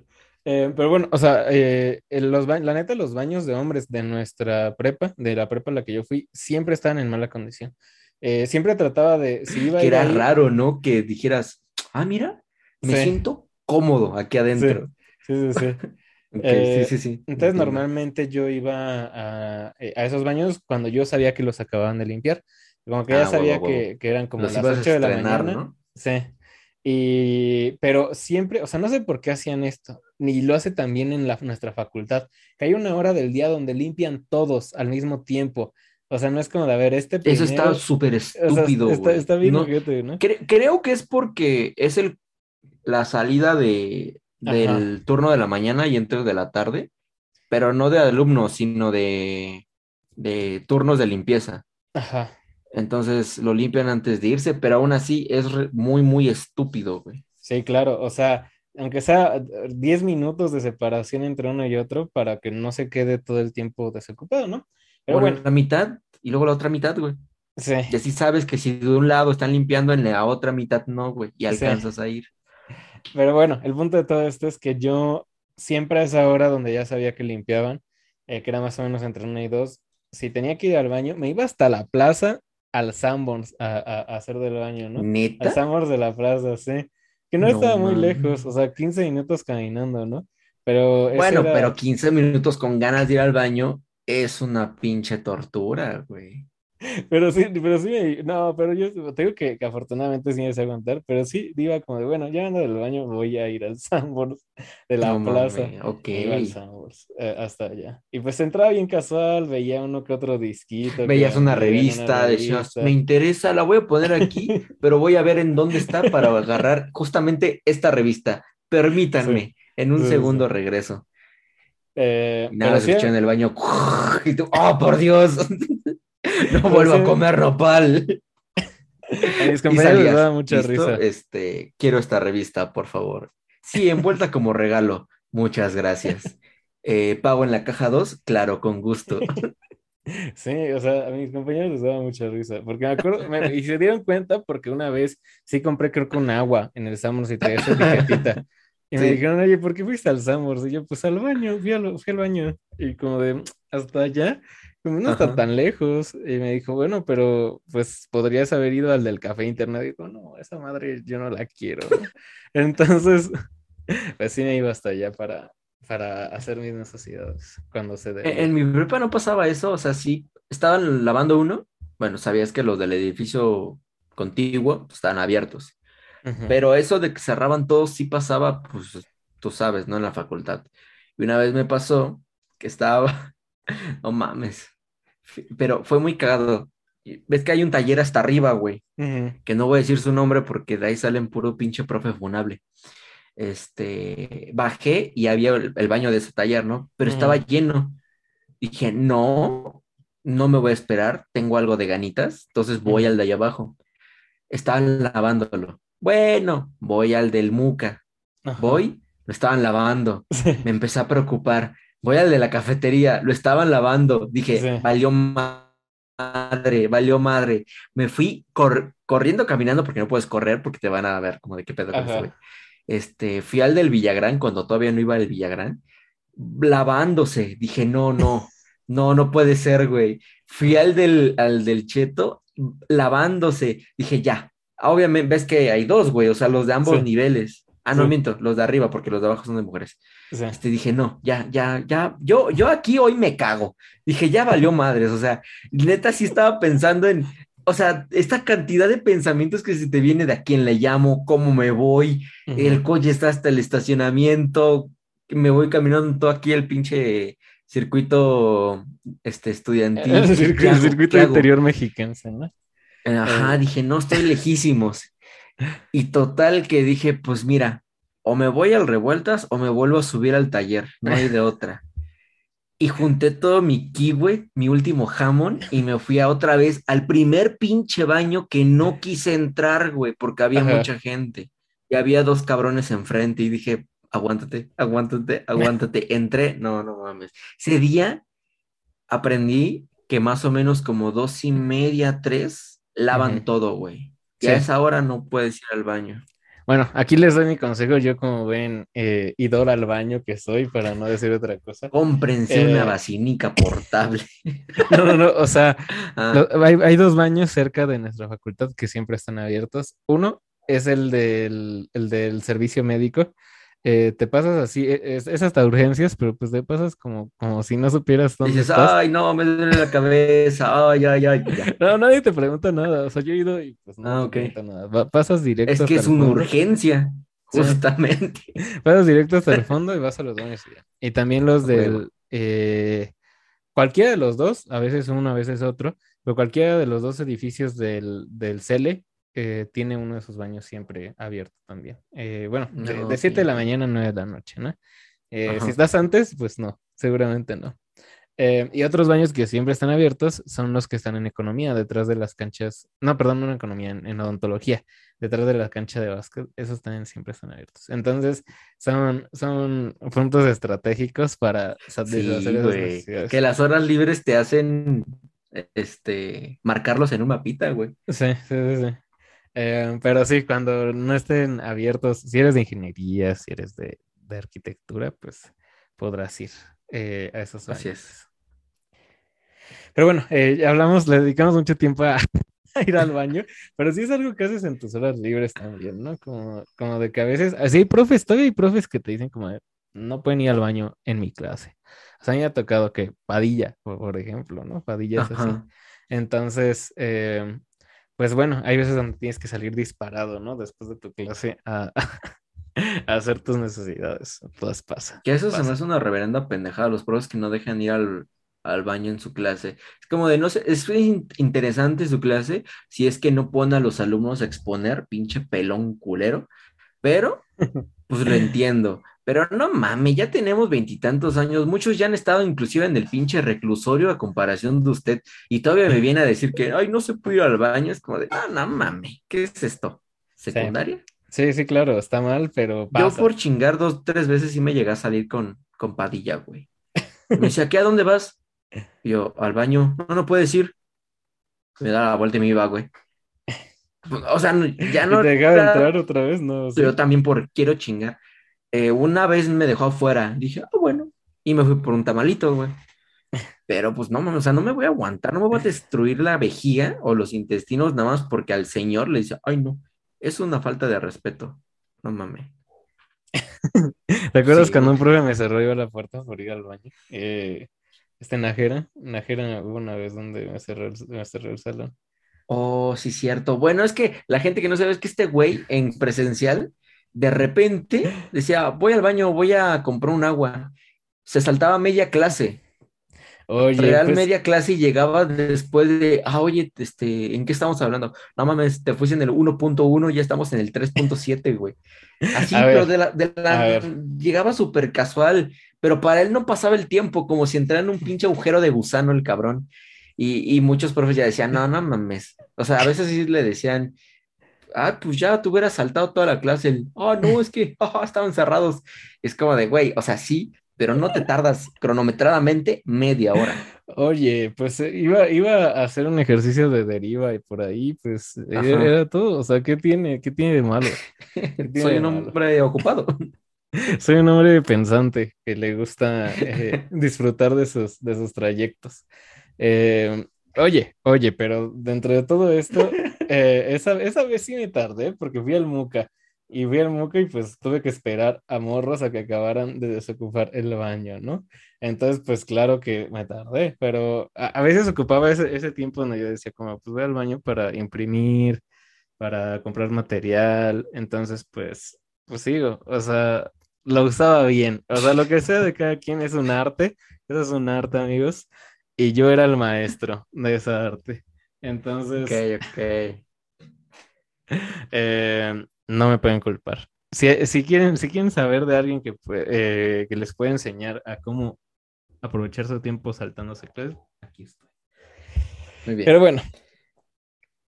Eh, pero bueno, o sea, eh, los la neta, los baños de hombres de nuestra prepa, de la prepa a la que yo fui, siempre estaban en mala condición. Eh, siempre trataba de, si iba Que era ahí- raro, ¿no? Que dijeras, ah, mira, me Sí. siento cómodo aquí adentro. Sí, sí, sí. [LAUGHS] Ok, Eh, sí, sí, sí. Entonces, entiendo. normalmente yo iba a, eh, a esos baños cuando yo sabía que los acababan de limpiar. Como que ya Ah, huevo, sabía que, que eran como Los las ibas a 8 de la mañana. ¿no? Sí. Y, pero siempre, o sea, no sé por qué hacían esto, ni lo hace también en la, nuestra facultad, que hay una hora del día donde limpian todos al mismo tiempo. O sea, no es como de, a ver, este Eso está primero- súper o sea, estúpido, está, bien No, ojete, ¿no? cre- creo que es porque es el, la salida de, del turno de la mañana y entro de la tarde, pero no de alumnos, sino de, de turnos de limpieza. Ajá. Entonces lo limpian antes de irse, pero aún así es muy, muy estúpido, güey. Sí, claro, o sea, aunque sea 10 minutos de separación entre uno y otro para que no se quede todo el tiempo desocupado, ¿no? Pero Bueno, bueno, la mitad y luego la otra mitad, güey. sí, Y así sabes que si de un lado están limpiando, en la otra mitad no, güey, y alcanzas a ir. pero bueno, el punto de todo esto es que yo siempre a esa hora donde ya sabía que limpiaban, eh, que era más o menos entre una y dos, si tenía que ir al baño, me iba hasta la plaza al Sanborns a, a- a hacer del baño, ¿no? Al ¿Neta? Sanborns de la plaza, sí, que no No estaba muy lejos, o sea, 15 minutos caminando, ¿no? Pero Bueno, era- pero 15 minutos con ganas de ir al baño es una pinche tortura, güey. Pero sí, pero sí, me- no, pero yo te digo que, que afortunadamente sí me sé aguantar, pero sí iba como de, bueno, ya ando del baño, voy a ir al Sanborns de la No plaza. mames, ok. Iba al Sanborns, eh, hasta allá. Y pues entraba bien casual, veía uno que otro disquito. que Veías una vendían revista, decías, revista. me interesa, la voy a poner aquí, [LAUGHS] pero voy a ver en dónde está para agarrar justamente esta revista. Permítanme, en un Sí, sí, segundo sí. regreso. Eh, nada, se sí, escuchó en el baño, [LAUGHS] y tú, ¡oh, por Dios! [LAUGHS] No vuelvo a comer nopal. a mis compañeros les daba mucha "¿Listo? risa. Este, quiero esta revista, por favor. Sí, envuelta como regalo. Muchas gracias. Eh, ¿pago en la caja 2? Claro, con gusto. [LAUGHS] Sí, o sea, a mis compañeros les daba mucha risa, porque me acuerdo, me- y se dieron cuenta porque una vez sí compré creo que un agua en el Sam's y traía esa etiquetita. Y me dijeron, oye, ¿por qué fuiste al Sam's? Y yo, pues al baño, fui al, fui al baño. Y como de, hasta allá, como no está Ajá. tan lejos. Y me dijo, bueno, pero pues podrías haber ido al del café internet. Y digo, no, esa madre yo no la quiero. [LAUGHS] Entonces, [LAUGHS] pues sí me iba hasta allá para, para hacer mis necesidades cuando se En, debía. en mi prepa no pasaba eso, o sea, sí, estaban lavando uno, bueno, sabías que los del edificio contiguo pues, estaban abiertos, pero eso de que cerraban todos sí pasaba, pues tú sabes, ¿no? En la facultad. Y una vez me pasó que estaba, [LAUGHS] no mames, pero fue muy cagado. Ves que hay un taller hasta arriba, güey, que no voy a decir su nombre porque de ahí salen puro pinche profe funable. Este, bajé y había el, el baño de ese taller, ¿no? Pero estaba lleno. Dije, no, no me voy a esperar, tengo algo de ganitas, entonces voy al de allá abajo. Estaban lavándolo. Bueno, voy al del Muca. Voy, lo estaban lavando. [LAUGHS] Sí. Me empecé a preocupar. Voy al de la cafetería, lo estaban lavando. Dije, Sí. valió ma- madre, valió madre. Me fui cor- corriendo, caminando, porque no puedes correr porque te van a ver como de qué pedo con este. Este, fui al del Villagrán cuando todavía no iba al Villagrán, lavándose. Dije, no, no, no, no puede ser, güey. Fui al del, al del Cheto, lavándose. Dije, ya. Obviamente, ves que hay dos, güey, o sea, los de ambos Sí. niveles. Ah, no, Sí. miento, los de arriba, porque los de abajo son de mujeres. Sí. Este, dije, no, ya, ya, ya, yo, yo aquí hoy me cago. Dije, ya valió madres, o sea, neta sí estaba pensando en, o sea, esta cantidad de pensamientos que se te viene de a quién le llamo, cómo me voy, el coche está hasta el estacionamiento, me voy caminando todo aquí el pinche circuito este, estudiantil. El ¿Qué circuito, interior mexicano, ¿no? Ajá, Eh, dije, no, estoy lejísimos. Y total que dije, pues mira, o me voy al revueltas o me vuelvo a subir al taller, no hay de [LAUGHS] otra. Y junté todo mi kiwi, mi último jamón, y me fui a otra vez al primer pinche baño que no quise entrar, güey, porque había Ajá. mucha gente. Y había dos cabrones enfrente y dije, aguántate, aguántate, aguántate. [LAUGHS] Entré, no, no mames. Ese día aprendí que más o menos como dos y media, tres, lavan todo, güey. Y Sí. a esa hora no puedes ir al baño. Bueno, aquí les doy mi consejo, yo como ven, eh, idol al baño que soy, para no decir otra cosa. Cómprense una Eh, vacinica portable. [LAUGHS] no, no, no, o sea, Ah, lo- hay, hay dos baños cerca de nuestra facultad que siempre están abiertos. Uno es el del, el del servicio médico. Eh, te pasas así, e- es, es hasta urgencias, pero pues te pasas como, como si no supieras dónde dices, estás. ay, no, me duele la cabeza, ay, ay, ay. ya. No, nadie te pregunta nada. O sea, yo he ido y pues no Ah, te ok. preguntan nada. Va- pasas directo Es que es una urgencia, Sí. justamente. [LAUGHS] Pasas directo hasta el fondo y vas a los baños y ya. Y también los del eh, cualquiera de los dos, a veces uno, a veces otro, pero cualquiera de los dos edificios del, del CELE eh, tiene uno de sus baños siempre abierto también. Eh, bueno, de, No, de 7 de la mañana a 9 de la noche, ¿no? Eh, si estás antes, pues no, seguramente no. Eh, y otros baños que siempre están abiertos son los que están en economía, detrás de las canchas, no, perdón, no en economía, en, en odontología, detrás de la cancha de básquet, esos también siempre están abiertos. Entonces, son, son puntos estratégicos para satisfacer Sí, esas güey. necesidades. Que las horas libres te hacen, este, marcarlos en un mapita, güey. Sí, sí, sí, sí. Eh, pero sí, cuando no estén abiertos, si eres de ingeniería, si eres de, de arquitectura, pues podrás ir eh, a esos Así es. Pero bueno, eh, hablamos, le dedicamos mucho tiempo a, a [LAUGHS] ir al baño, pero sí es algo que haces en tus horas libres también, ¿no? Como, como de que a veces, así hay profes, todavía hay profes que te dicen como no pueden ir al baño en mi clase. O sea, a mí me ha tocado que Padilla, por, por ejemplo, ¿no? Padilla es así. Ajá. Entonces, eh, pues bueno, hay veces donde tienes que salir disparado, ¿no? Después de tu clase a, [LAUGHS] a hacer tus necesidades. Todas pasa. Que eso se me pasa. hace una reverenda pendejada, los profes que no dejan ir al, al baño en su clase. Es como de, no sé, es in- interesante su clase si es que no pone a los alumnos a exponer, pinche pelón culero, pero pues lo [LAUGHS] entiendo. Pero no mames, ya tenemos veintitantos años, muchos ya han estado inclusive en el pinche reclusorio a comparación de usted, y todavía me viene a decir que, ay, no se puede ir al baño, es como de, no, no mames, ¿qué es esto? ¿Secundaria? Sí, sí, claro, está mal, pero Yo pasa. por chingar dos, tres veces sí me llegué a salir con, con Padilla, güey. Me decía, ¿qué a dónde vas? Yo, al baño, no, no puedes ir. Me da la vuelta y me iba, güey. O sea, ya [LAUGHS] no. ¿Y te entrar otra vez? No. Yo también por quiero chingar. Eh, una vez me dejó afuera. Dije, ah, bueno. Y me fui por un tamalito, güey. [LAUGHS] Pero pues no, o sea, no me voy a aguantar, no me voy a destruir la vejiga o los intestinos nada más porque al señor le dice, ay, no, es una falta de respeto. No mames. [LAUGHS] ¿Te acuerdas cuando un profe me cerró a la puerta por ir al baño? Eh, este Najera, Najera hubo una vez donde me cerró, el, me cerró el salón. Oh, sí, cierto. Bueno, es que la gente que no sabe es que este güey en presencial, de repente decía, voy al baño, voy a comprar un agua. Se saltaba media clase. Oye, Real pues, media clase y llegaba después de, ah, oye, este, ¿en qué estamos hablando? No mames, te fuiste en el 1.1, ya estamos en el 3.7, güey. Así, A pero ver, de la, de la- a ver. llegaba súper casual, pero para él no pasaba el tiempo, como si entrara en un pinche agujero de gusano el cabrón. Y, y muchos profes ya decían, no, no mames. O sea, a veces sí le decían, ah, pues ya te hubieras saltado toda la clase. El, oh, no, es que [LAUGHS] estaban cerrados. Es como de, güey, o sea, sí, pero no te tardas cronometradamente media hora. oye, pues eh, iba, iba a hacer un ejercicio de deriva y por ahí, pues eh, Ajá. era todo. O sea, ¿qué tiene, qué tiene de malo? [LAUGHS] tiene Soy de un malo? hombre ocupado. [LAUGHS] Soy un hombre pensante que le gusta eh, disfrutar de sus, de sus trayectos. Eh, oye, oye, pero dentro de todo esto, [LAUGHS] eh, esa, esa vez sí me tardé porque fui al Muca y fui al Muca y pues tuve que esperar a morros a que acabaran de desocupar el baño, ¿no? Entonces, pues claro que me tardé, pero a, a veces ocupaba ese, ese tiempo donde yo decía como, pues voy al baño para imprimir, para comprar material, entonces pues, pues sigo, o sea, lo usaba bien, o sea, lo que sea de cada quien es un arte, eso es un arte, amigos, y yo era el maestro de esa arte, entonces Ok, ok. [LAUGHS] eh, no me pueden culpar. Si, si quieren, si quieren saber de alguien que, eh, que les puede enseñar a cómo aprovechar su tiempo saltándose clases, aquí estoy. Muy bien. Pero bueno,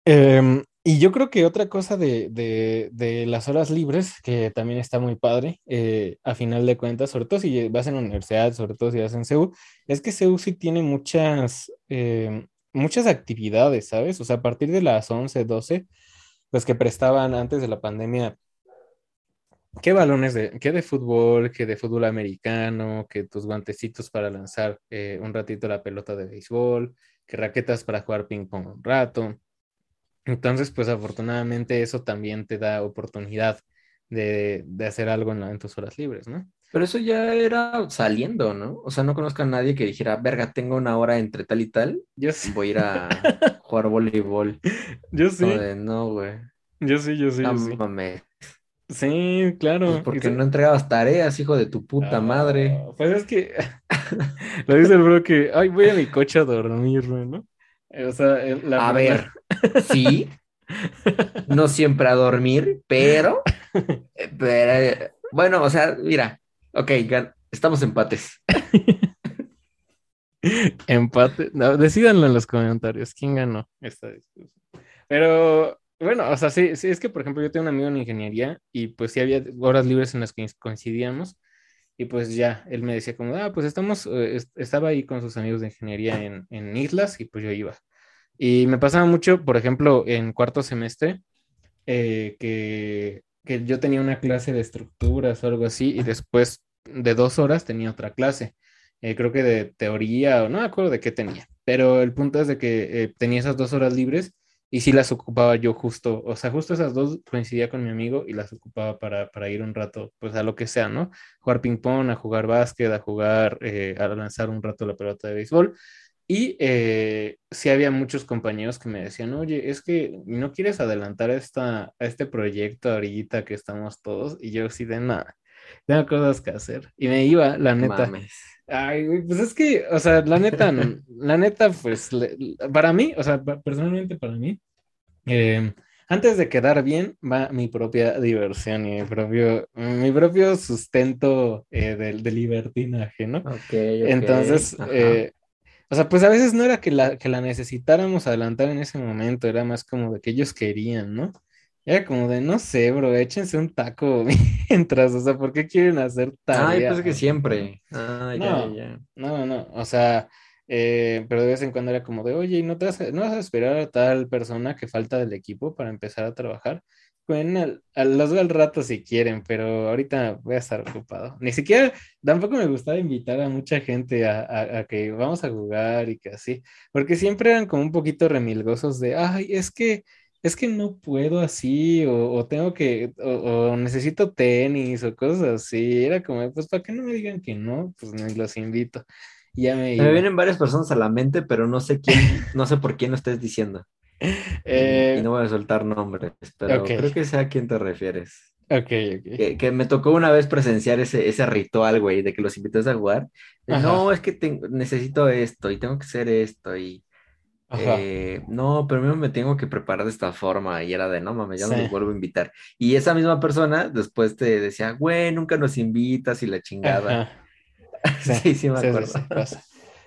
em, y yo creo que otra cosa de, de- de las horas libres, que también está muy padre, eh, a final de cuentas, sobre todo si vas en la universidad, sobre todo si vas en CEU, es que CEU sí tiene muchas, em, muchas actividades, ¿sabes? O sea, a partir de las 11, 12, pues que prestaban antes de la pandemia, ¿qué balones de, qué de fútbol, qué de fútbol americano, que tus guantecitos para lanzar eh, un ratito la pelota de béisbol? que raquetas para jugar ping pong un rato. Entonces, pues afortunadamente eso también te da oportunidad de, de hacer algo en, la- en tus horas libres, ¿no? Pero eso ya era saliendo, ¿no? O sea, no conozco a nadie que dijera, verga, tengo una hora entre tal y tal, Yo sí, voy a ir a [LAUGHS] jugar voleibol. yo sí, no, güey. yo sí, yo sí, No yo sí. mames. Sí, claro. Pues porque no entregabas tareas, hijo de tu puta madre. Pues es que [LAUGHS] lo dice el bro que, ay, voy a mi coche a dormirme, ¿no? Eh, O sea, el- la A primera- ver, [LAUGHS] sí, no siempre a dormir, pero, eh, pero, eh, bueno, o sea, mira, ok, gan- estamos empates. [LAUGHS] Empate. No, decídanlo en los comentarios. ¿Quién ganó esta discusión? Pero bueno, o sea, sí, sí, es que por ejemplo yo tengo un amigo en ingeniería y pues sí había horas libres en las que coincidíamos y pues ya, él me decía como, ah, pues estamos, eh, est- estaba ahí con sus amigos de ingeniería en, en islas y pues yo iba. Y me pasaba mucho, por ejemplo, en cuarto semestre, eh, que, que yo tenía una clase de estructuras o algo así y después de dos horas tenía otra clase eh, creo que de teoría, o no me acuerdo de qué tenía, pero el punto es de que eh, tenía esas dos horas libres y sí las ocupaba yo justo, o sea, justo esas dos coincidía con mi amigo y las ocupaba para, para ir un rato, pues a lo que sea, ¿no? Jugar ping pong, a jugar básquet, a jugar, eh, a lanzar un rato la pelota de béisbol. Y eh, sí había muchos compañeros que me decían, oye, es que no quieres adelantar esta, a este proyecto ahorita que estamos todos, y yo sí de nada, tengo cosas que hacer. Y me iba, la neta. Mames. Ay, pues es que, o sea, la neta, [LAUGHS] la neta, pues, le- para mí, o sea, personalmente para mí, eh, antes de quedar bien, va mi propia diversión y mi propio, mi propio sustento eh, del, del libertinaje, ¿no? Ok, ok, Entonces, eh, o sea, pues a veces no era que la, que la necesitáramos adelantar en ese momento, era más como de que ellos querían, ¿no? Era como de, no sé, bro, échense un taco [LAUGHS] mientras, o sea, ¿por qué quieren hacer Ah, tarea? pensé que siempre. Ah, ya, No. ya, no, no, o sea, Eh, pero de vez en cuando era como de, oye, ¿no, te vas a, ¿no vas a esperar a tal persona que falta del equipo para empezar a trabajar? Bueno, al, al- los veo al rato si quieren, pero ahorita voy a estar ocupado. Ni siquiera, tampoco me gustaba invitar a mucha gente a, a- a que vamos a jugar y que así, porque siempre eran como un poquito remilgosos de, ay, es que, es que no puedo así, o, o tengo que, o, o necesito tenis, o cosas así. Era como, pues, ¿para qué no me digan que no? Pues me los invito. Y ya me me vienen varias personas a la mente, pero no sé quién, no sé por quién lo estés diciendo. [LAUGHS] Y, y Eh, no voy a soltar nombres, pero ok, creo que sé a quién te refieres. ok, ok. Que, que me tocó una vez presenciar ese, ese ritual, güey, de que los invitas a jugar. De, no, es que tengo- necesito esto y tengo que hacer esto y eh, no, pero primero me tengo que preparar de esta forma y era de, no mames, ya no sí, los vuelvo a invitar. Y esa misma persona después te decía, güey, nunca nos invitas y la chingada. [LAUGHS] Sí, Sí, sí me acuerdo. sí, pasa.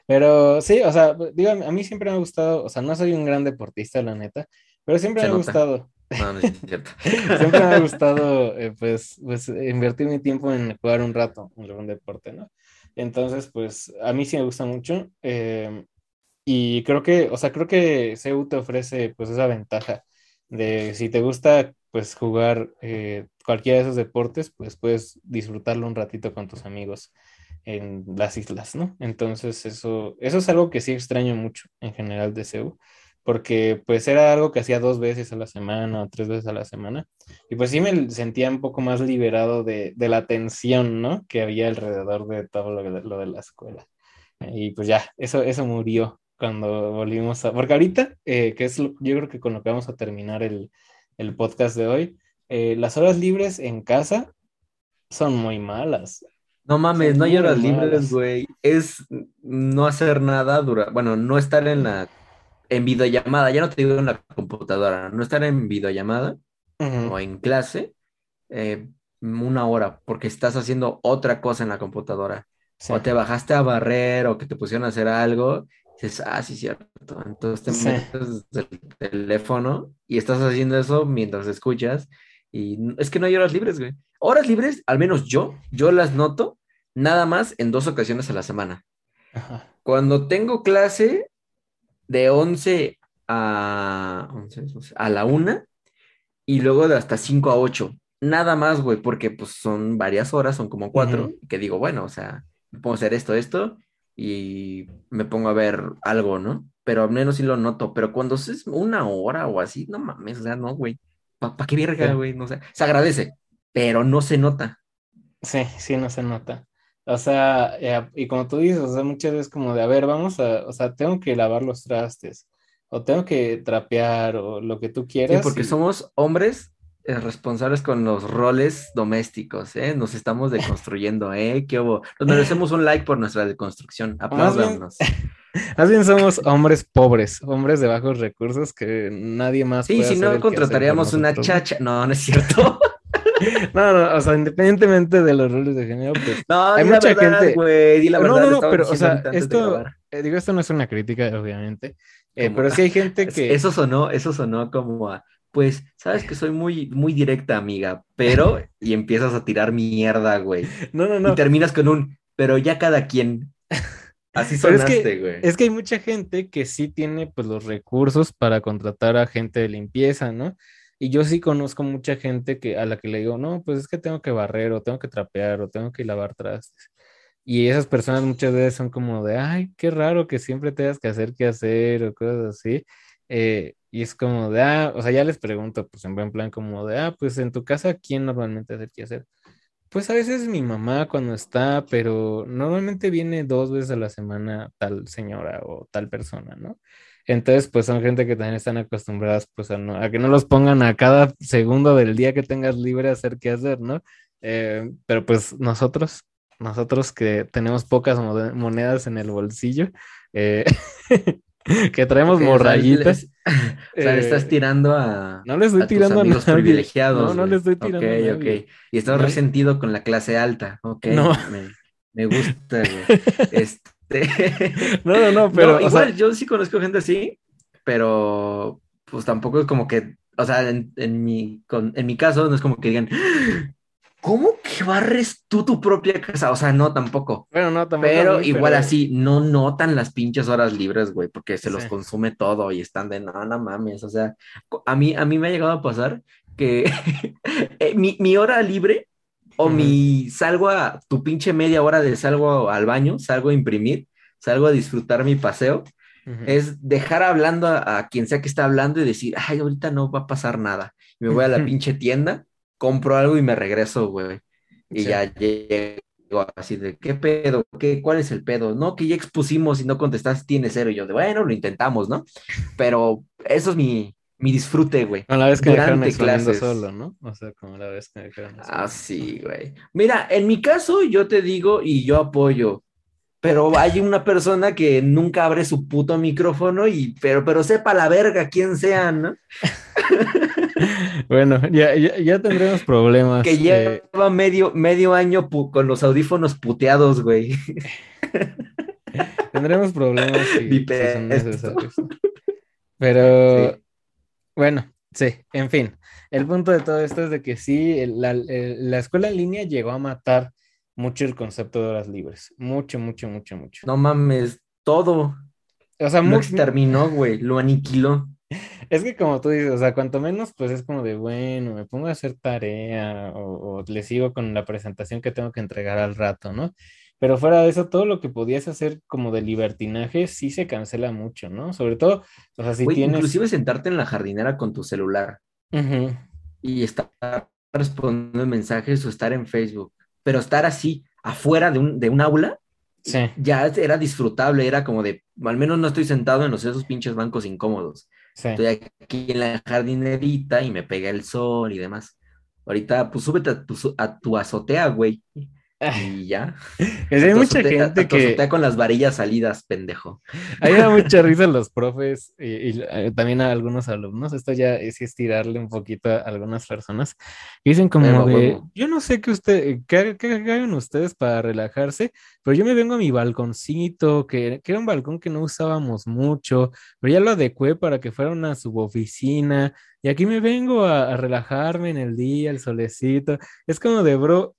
Pero sí, o sea, digo, a mí siempre me ha gustado, o sea, no soy un gran deportista, la neta, pero siempre Se me ha gustado, No, no es cierto. [LAUGHS] siempre me ha gustado, eh, pues, pues, invertir mi tiempo en jugar un rato en algún deporte, ¿no? Entonces, pues, a mí sí me gusta mucho, eh, y creo que, o sea, creo que CEU te ofrece, pues, esa ventaja de si te gusta, pues, jugar eh, cualquiera de esos deportes, pues, puedes disfrutarlo un ratito con tus amigos en las islas, ¿no? Entonces eso, eso es algo que sí extraño mucho en general de CEU, porque pues era algo que hacía dos veces a la semana o tres veces a la semana, y pues sí me sentía un poco más liberado de, de la tensión, ¿no? Que había alrededor de todo lo lo de la escuela. Y pues ya, eso, eso murió cuando volvimos a... Porque ahorita, eh, que es lo- yo creo que con lo que vamos a terminar el, el podcast de hoy, eh, las horas libres en casa son muy malas, No mames, son no hay horas libres, güey. Es no hacer nada dura, bueno, no estar en la en videollamada, ya no te digo en la computadora, no estar en videollamada Ujú, o en clase eh, una hora, porque estás haciendo otra cosa en la computadora. Sí, O te bajaste a barrer o que te pusieron a hacer algo, dices, ah, sí, cierto. Entonces te sí. metes del teléfono y estás haciendo eso mientras escuchas. Y es que no hay horas libres, güey. Horas libres, al menos yo, yo las noto nada más en dos ocasiones a la semana. Ajá. Cuando tengo clase de 11 a, 11, 12, a la una y luego de hasta 5 a 8. Nada más, güey, porque pues son varias horas, son como cuatro, que digo, bueno, o sea, a hacer esto, esto, y me pongo a ver algo, ¿no? Pero al menos sí lo noto, pero cuando es una hora o así, no mames, o sea, no, güey. ¿Para qué verga, Sí, güey? No sé, se agradece, pero no se nota. sí, sí, no se nota. O sea, eh, y como tú dices, o sea, muchas veces como de, a ver, vamos a, o sea, tengo que lavar los trastes, o tengo que trapear, o lo que tú Sí, quieras, porque y somos hombres responsables con los roles domésticos, ¿eh? Nos estamos deconstruyendo, ¿eh? ¿Qué hubo? Nos merecemos un like por nuestra deconstrucción. o más bien, Apláudanos. [LAUGHS] más bien somos hombres pobres, hombres de bajos recursos que nadie más Sí, puede si hacer no contrataríamos una chacha. No, no es cierto. [LAUGHS] No, no, o sea, independientemente de los roles de género, pues No, hay mucha verdad, gente, la no, verdad, no, no, pero, o sea, esto, eh, digo, esto no es una crítica, obviamente, eh, pero sí hay gente [LAUGHS] que, eso sonó, eso sonó como a, pues, sabes que soy muy, muy directa, amiga, pero, [LAUGHS] y empiezas a tirar mierda, güey, no, no, y no, terminas con un, pero ya cada quien, [LAUGHS] así pero es sonaste, que, güey. es que hay mucha gente que sí tiene, pues, los recursos para contratar a gente de limpieza, ¿no? Y yo sí conozco mucha gente que, a la que le digo, no, pues es que tengo que barrer, o tengo que trapear, o tengo que lavar trastes. Y esas personas muchas veces son como de, ay, qué raro que siempre tengas que hacer qué hacer, o cosas así. Eh, y es como de, ah, o sea, ya les pregunto, pues en buen plan, como de, ah, pues en tu casa, ¿quién normalmente hace qué hacer? Pues a veces mi mamá cuando está, pero normalmente viene dos veces a la semana tal señora o tal persona, ¿no? Entonces, pues son gente que también están acostumbradas, pues a, no- a que no los pongan a cada segundo del día que tengas libre a hacer ¿no? Eh, pero pues nosotros, nosotros que tenemos pocas mo- monedas en el bolsillo, eh, [LAUGHS] [LAUGHS] que traemos Ok, o sea, morrayitas, les- o sea, le estás eh, tirando a, no le estoy a tus tirando a nadie. privilegiados, No, no le estoy Ok, tirando a ok. Y estás No, resentido con la clase alta. Ok, no, me, me gusta, güey. [LAUGHS] Este... [LAUGHS] no, no, no, pero, No, igual sea, yo sí conozco gente así, pero pues tampoco es como que, o sea, en, en mi, con, en mi caso no es como que digan, [GASPS] ¿cómo que barres tú tu propia casa. O sea, no, tampoco. Bueno, no, tampoco. Pero igual pero- así, no notan las pinches horas libres, güey, porque se los consume todo y están de, no, no mames. O sea, a mí, a mí me ha llegado a pasar que [LAUGHS] eh, mi, mi hora libre o Ujú. mi salgo a tu pinche media hora de salgo al baño, salgo a imprimir, salgo a disfrutar mi paseo, es dejar hablando a, a quien sea que está hablando y decir, ay, ahorita no va a pasar nada. Y me voy a la [LAUGHS] pinche tienda, compro algo y me regreso, güey. Y Sí. ya llego así de, ¿qué pedo? ¿Qué, ¿Cuál es el pedo? No, que ya expusimos y no contestaste, tiene cero. Y yo de, bueno, lo intentamos, ¿no? Pero eso es mi, mi disfrute, güey. Como la vez que dejaron durante exponiendo clases. solo, ¿no? O sea, como la vez que dejaron Ah, sí, güey. Mira, en mi caso yo te digo y yo apoyo, pero hay una persona que nunca abre su puto micrófono y, pero, pero sepa la verga quién sea, ¿no? Bueno, ya, ya, ya tendremos problemas. Que eh, lleva medio, medio año con los audífonos puteados, güey. tendremos problemas si, son necesarios. Pero, Sí. bueno, sí, en fin. El punto de todo esto es de que sí, la, la escuela en línea llegó a matar mucho el concepto de horas libres. Mucho, mucho, mucho, mucho. No mames, todo O sea, lo exterminó, güey, lo aniquiló. [LAUGHS] Es que como tú dices, o sea, cuanto menos, pues es como de, bueno, me pongo a hacer tarea o, o le sigo con la presentación que tengo que entregar al rato, ¿no? Pero fuera de eso, todo lo que podías hacer como de libertinaje sí se cancela mucho, ¿no? Sobre todo, o sea, si Güey, tienes... inclusive sentarte en la jardinera con tu celular y estar respondiendo mensajes o estar en Facebook, pero estar así afuera de un, de un aula Sí, ya era disfrutable, era como de, al menos no estoy sentado en los, esos pinches bancos incómodos. sí. Estoy aquí en la jardinerita y me pega el sol y demás. Ahorita, pues súbete a tu, a tu azotea, güey. Y ya. [LAUGHS] Sí hay mucha gente que... con las varillas salidas, pendejo. Da [LAUGHS] mucha risa los profes y, y, eh, también a algunos alumnos. Esto ya es estirarle un poquito a algunas personas dicen como de, yo no sé qué usted, qué, haga- qué hagan ustedes para relajarse, pero yo me vengo a mi balconcito, que, que era un balcón que no usábamos mucho, pero ya lo adecué para que fuera una suboficina y aquí me vengo a, a relajarme en el día, el solecito. Es como de, bro,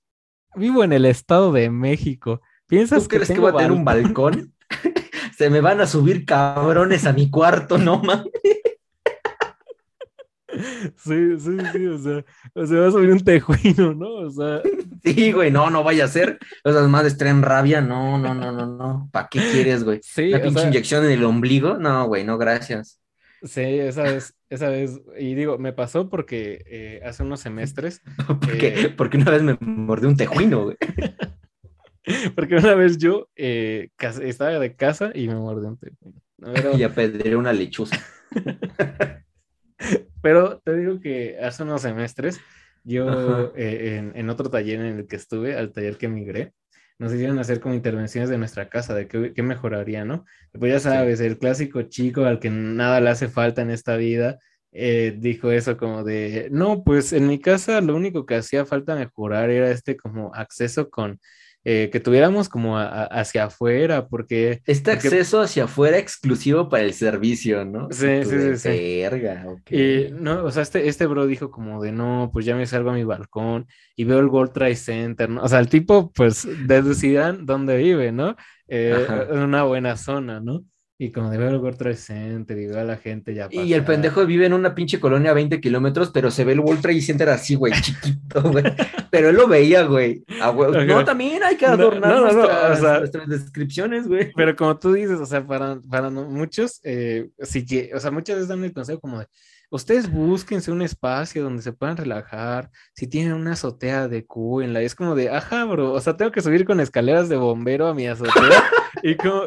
vivo en el Estado de México. ¿Piensas ¿Tú crees que tengo voy a tener un balcón? [LAUGHS] [LAUGHS] Se me van a subir cabrones a mi cuarto, no mames. Sí, sí, sí, o sea, o sea, va a subir un tejuino, ¿no? O sea, [LAUGHS] Sí, güey, no, no vaya a ser. Esas madres traen rabia, no, no, no, no, no. ¿Para qué quieres, güey? sí, Una o pinche sea, inyección en el ombligo, no, güey, no, gracias. sí, esa vez, esa vez, y digo, me pasó porque eh, hace unos semestres, [LAUGHS] Porque, Eh. porque una vez me mordió un tejuino, güey. [LAUGHS] porque una vez yo eh, estaba de casa y me mordió un tejuino. Pero, Y apedreé una lechuza. [LAUGHS] pero te digo que hace unos semestres, yo en, en otro taller en el que estuve, al taller que migré, nos hicieron hacer como intervenciones de nuestra casa, de qué, qué mejoraría, ¿no? Pues ya sabes, el clásico chico al que nada le hace falta en esta vida, eh, dijo eso como de, no, pues en mi casa lo único que hacía falta mejorar era este como acceso con, eh, que tuviéramos como a- a- hacia afuera, porque... Este porque- acceso hacia afuera exclusivo para el servicio, ¿no? Sí, sí, sí, sí. Verga. Y no, o sea, este, este bro dijo como de no, pues ya me salgo a mi balcón y veo el World Trade Center, ¿no? O sea, el tipo, pues, deducirán dónde vive, ¿no? Eh, en una buena zona, ¿no? Y como de ver el World Trade Center y veo a la gente ya Y el pendejo vive en una pinche colonia a 20 kilómetros, pero se ve el World Trade Center así, güey, [LAUGHS] chiquito, güey. Pero él lo veía, güey. No, también hay que adornar no, nuestras, o sea- nuestras descripciones, güey. Pero como tú dices, o sea, para, para muchos, eh, sí que, o sea, muchas veces dan el consejo como de, ustedes búsquense un espacio donde se puedan relajar, si tienen una azotea de en la es como de, ajá, bro, o sea, tengo que subir con escaleras de bombero a mi azotea [LAUGHS] y como,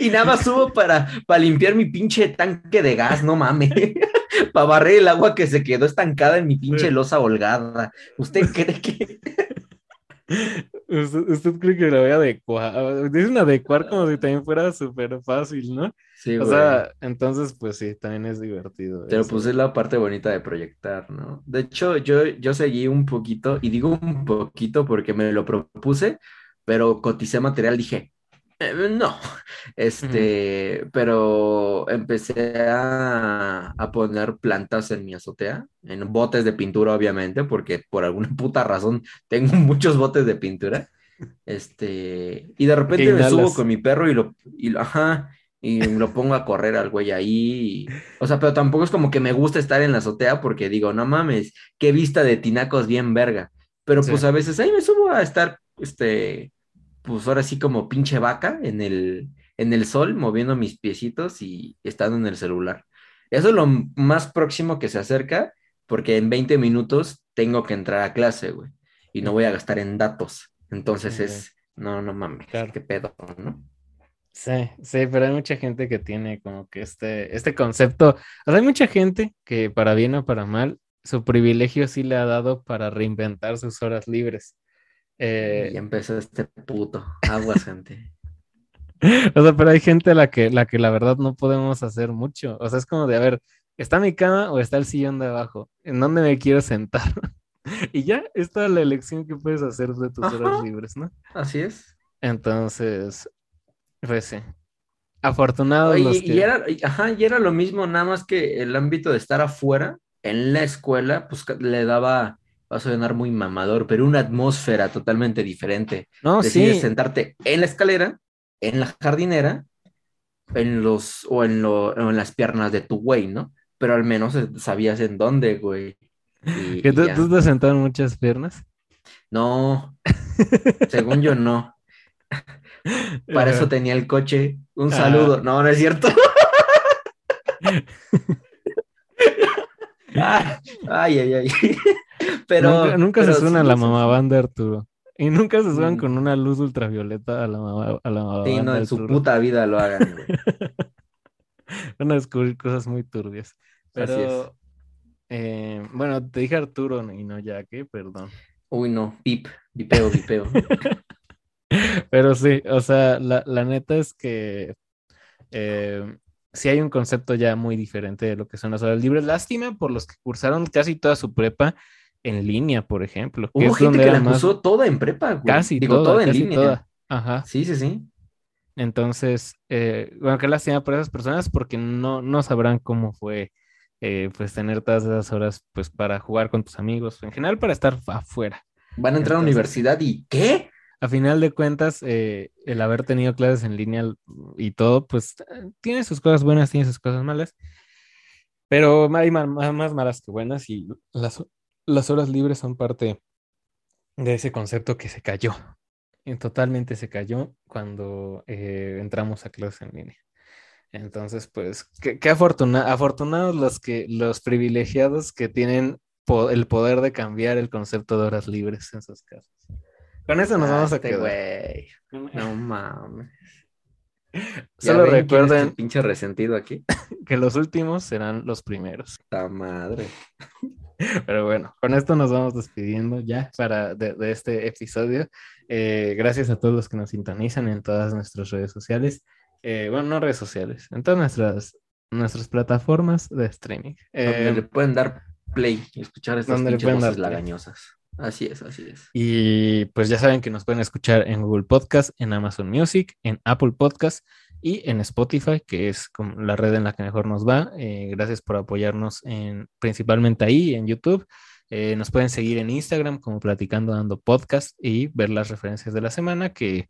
Y nada más subo para, para limpiar mi pinche tanque de gas, no mames. [LAUGHS] para barrer el agua que se quedó estancada en mi pinche losa holgada. ¿Usted [LAUGHS] cree que.? ¿usted, usted cree que la voy a adecuar? Dicen adecuar como si también fuera súper fácil, ¿no? Sí, O güey. sea, entonces, pues sí, también es divertido. Pero eso. pues es la parte bonita de proyectar, ¿no? De hecho, yo, yo seguí un poquito, y digo un poquito porque me lo propuse, pero coticé material, dije, Eh, no, [LAUGHS] este, pero empecé a, a, poner plantas en mi azotea, en botes de pintura, obviamente, porque por alguna [LAUGHS] puta razón tengo muchos botes de pintura. Este, y de repente me subo con mi perro y lo, y, ajá, y lo pongo a correr al güey ahí. o sea, pero tampoco es como que me gusta estar en la azotea porque digo, no mames, qué vista de tinacos bien verga. Pero pues a veces ahí me subo a estar, este, pues ahora sí como pinche vaca en el, en el sol, moviendo mis piecitos y estando en el celular. Eso es lo más próximo que se acerca, porque en 20 minutos tengo que entrar a clase, güey, y no voy a gastar en datos. Entonces es, no, no mames, qué pedo, ¿no? Sí, sí, pero hay mucha gente que tiene como que este, este concepto, o sea, hay mucha gente que para bien o para mal, su privilegio sí le ha dado para reinventar sus horas libres. Eh, y empezó este puto. Aguas, gente. [LAUGHS] o sea, pero hay gente a la que, la que la verdad no podemos hacer mucho. O sea, es como de, a ver, ¿está mi cama o está el sillón de abajo? ¿En dónde me quiero sentar? [LAUGHS] y ya, esta es la elección que puedes hacer de tus horas libres, ¿no? Así es. Entonces, pues sí. Afortunados los que... y, era, ajá, y era lo mismo, nada más que el ámbito de estar afuera, en la escuela, pues le daba va a sonar muy mamador, pero una atmósfera totalmente diferente. No, Decides sentarte en la escalera, en la jardinera, en los, o en, lo, en las piernas de tu güey, ¿no? Pero al menos sabías en dónde, güey. [LAUGHS] ¿Que tú, tú te sentado en muchas piernas? No, [LAUGHS] según yo no. Para eso tenía el coche. Un ah. saludo. No, no es cierto. [LAUGHS] ay, ay, ay. [LAUGHS] Pero nunca, se suena a la mamá banda Arturo. Y nunca se suenan mm. con una luz ultravioleta a la mamá, a la Sí, no, en su puta vida lo hagan, [LAUGHS] Van a descubrir cosas muy turbias. Pero, eh, bueno, te dije Arturo y no ya que, perdón. Uy, no, pip, vipeo, vipeo. [LAUGHS] Pero sí, o sea, la, la neta es que eh, sí hay un concepto ya muy diferente de lo que son las horas libres. Lástima por los que cursaron casi toda su prepa en línea, por ejemplo. Hubo gente que la cursó toda en prepa, güey. Casi Digo, toda, en línea. Ajá. Sí, sí, sí. Entonces, eh, bueno, qué lástima por esas personas porque no, no sabrán cómo fue eh, pues tener todas esas horas pues para jugar con tus amigos, en general para estar afuera. Van a entrar a la universidad y ¿qué? A final de cuentas, eh, el haber tenido clases en línea y todo, pues tiene sus cosas buenas, tiene sus cosas malas, pero hay más, más malas que buenas y las, las horas libres son parte de ese concepto que se cayó. Y totalmente se cayó cuando eh, entramos a clases en línea. Entonces, pues, qué, afortunados los que, los privilegiados que tienen el poder de cambiar el concepto de horas libres en sus casos. Con eso nos vamos a este quedar. No mames. [LAUGHS] Solo recuerden. pinche resentido aquí. [LAUGHS] Que los últimos serán los primeros. ¡Ta madre! Pero bueno, con esto nos vamos despidiendo ya para de, este episodio. Eh, gracias a todos los que nos sintonizan en todas nuestras redes sociales. Eh, bueno, no redes sociales, en todas nuestras, nuestras plataformas de streaming. donde eh, le pueden dar play y escuchar estas voces lagañosas. Así es, así es. Y pues ya saben que nos pueden escuchar en Google Podcast, en Amazon Music, en Apple Podcast y en Spotify, que es la red en la que mejor nos va. Eh, gracias por apoyarnos en, principalmente ahí, en YouTube. Eh, nos pueden seguir en Instagram como Platicando Dando Podcast y ver las referencias de la semana que,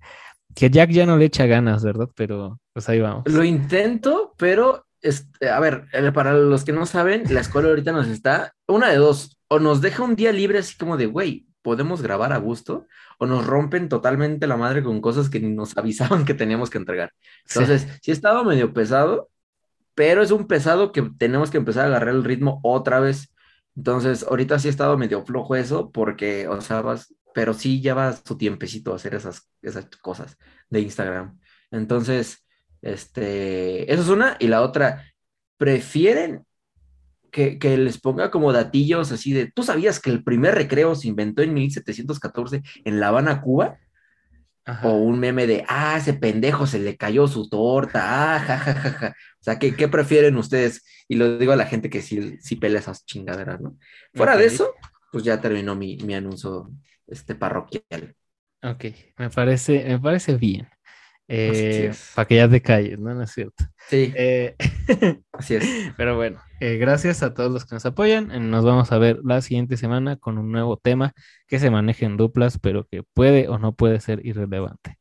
que Jack ya no le echa ganas, ¿verdad? Pero pues ahí vamos. Lo intento, pero este, a ver, eh, para los que no saben, la escuela ahorita nos está, una de dos, o nos deja un día libre así como de, güey, podemos grabar a gusto, o nos rompen totalmente la madre con cosas que nos [LAUGHS] avisaban que teníamos que entregar. Entonces, sí, sí estaba medio pesado, pero es un pesado que tenemos que empezar a agarrar el ritmo otra vez. Entonces, ahorita sí ha estado medio flojo eso, porque, o sea, vas, pero sí lleva su tiempecito a hacer esas, esas cosas de Instagram. Entonces, este, eso es una, y la otra, prefieren que, les ponga como datillos así de, ¿tú sabías que el primer recreo se inventó en 1714 en La Habana, Cuba? O un meme de, ah, ese pendejo se le cayó su torta, ah, jajajaja. O sea, ¿qué, prefieren ustedes? Y lo digo a la gente que sí, sí pelea esas chingaderas, ¿no? Fuera de eso, pues ya terminó mi, mi anuncio este, parroquial. Ok, me parece, me parece bien. Eh, para que ya te calles, ¿no? No es cierto. Sí. Eh, [LAUGHS] [LAUGHS] así es. Pero bueno, eh, gracias a todos los que nos apoyan. Nos vamos a ver la siguiente semana con un nuevo tema que se maneje en duplas, pero que puede o no puede ser irrelevante.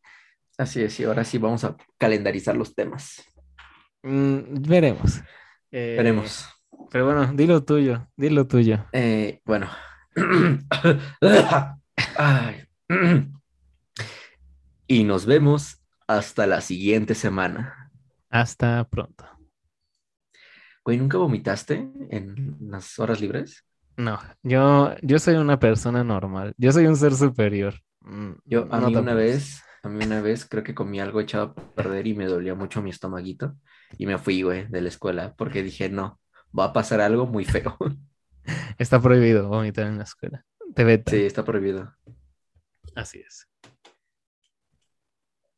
Así es, y ahora sí vamos a calendarizar los temas. Mm, veremos. veremos. Pero bueno, dilo tuyo, dilo tuyo. bueno. [COUGHS] [COUGHS] y nos vemos hasta la siguiente semana. Hasta pronto. Güey, ¿nunca vomitaste en las horas libres? No, yo, yo soy una persona normal. Yo soy un ser superior. Mm, yo, a mí una vez, a mí una vez creo que comí algo echado a perder y me dolía mucho mi estomaguito. Y me fui, güey, de la escuela porque dije, no, va a pasar algo muy feo. [LAUGHS] Está prohibido vomitar en la escuela. Te Sí, está prohibido. Así es.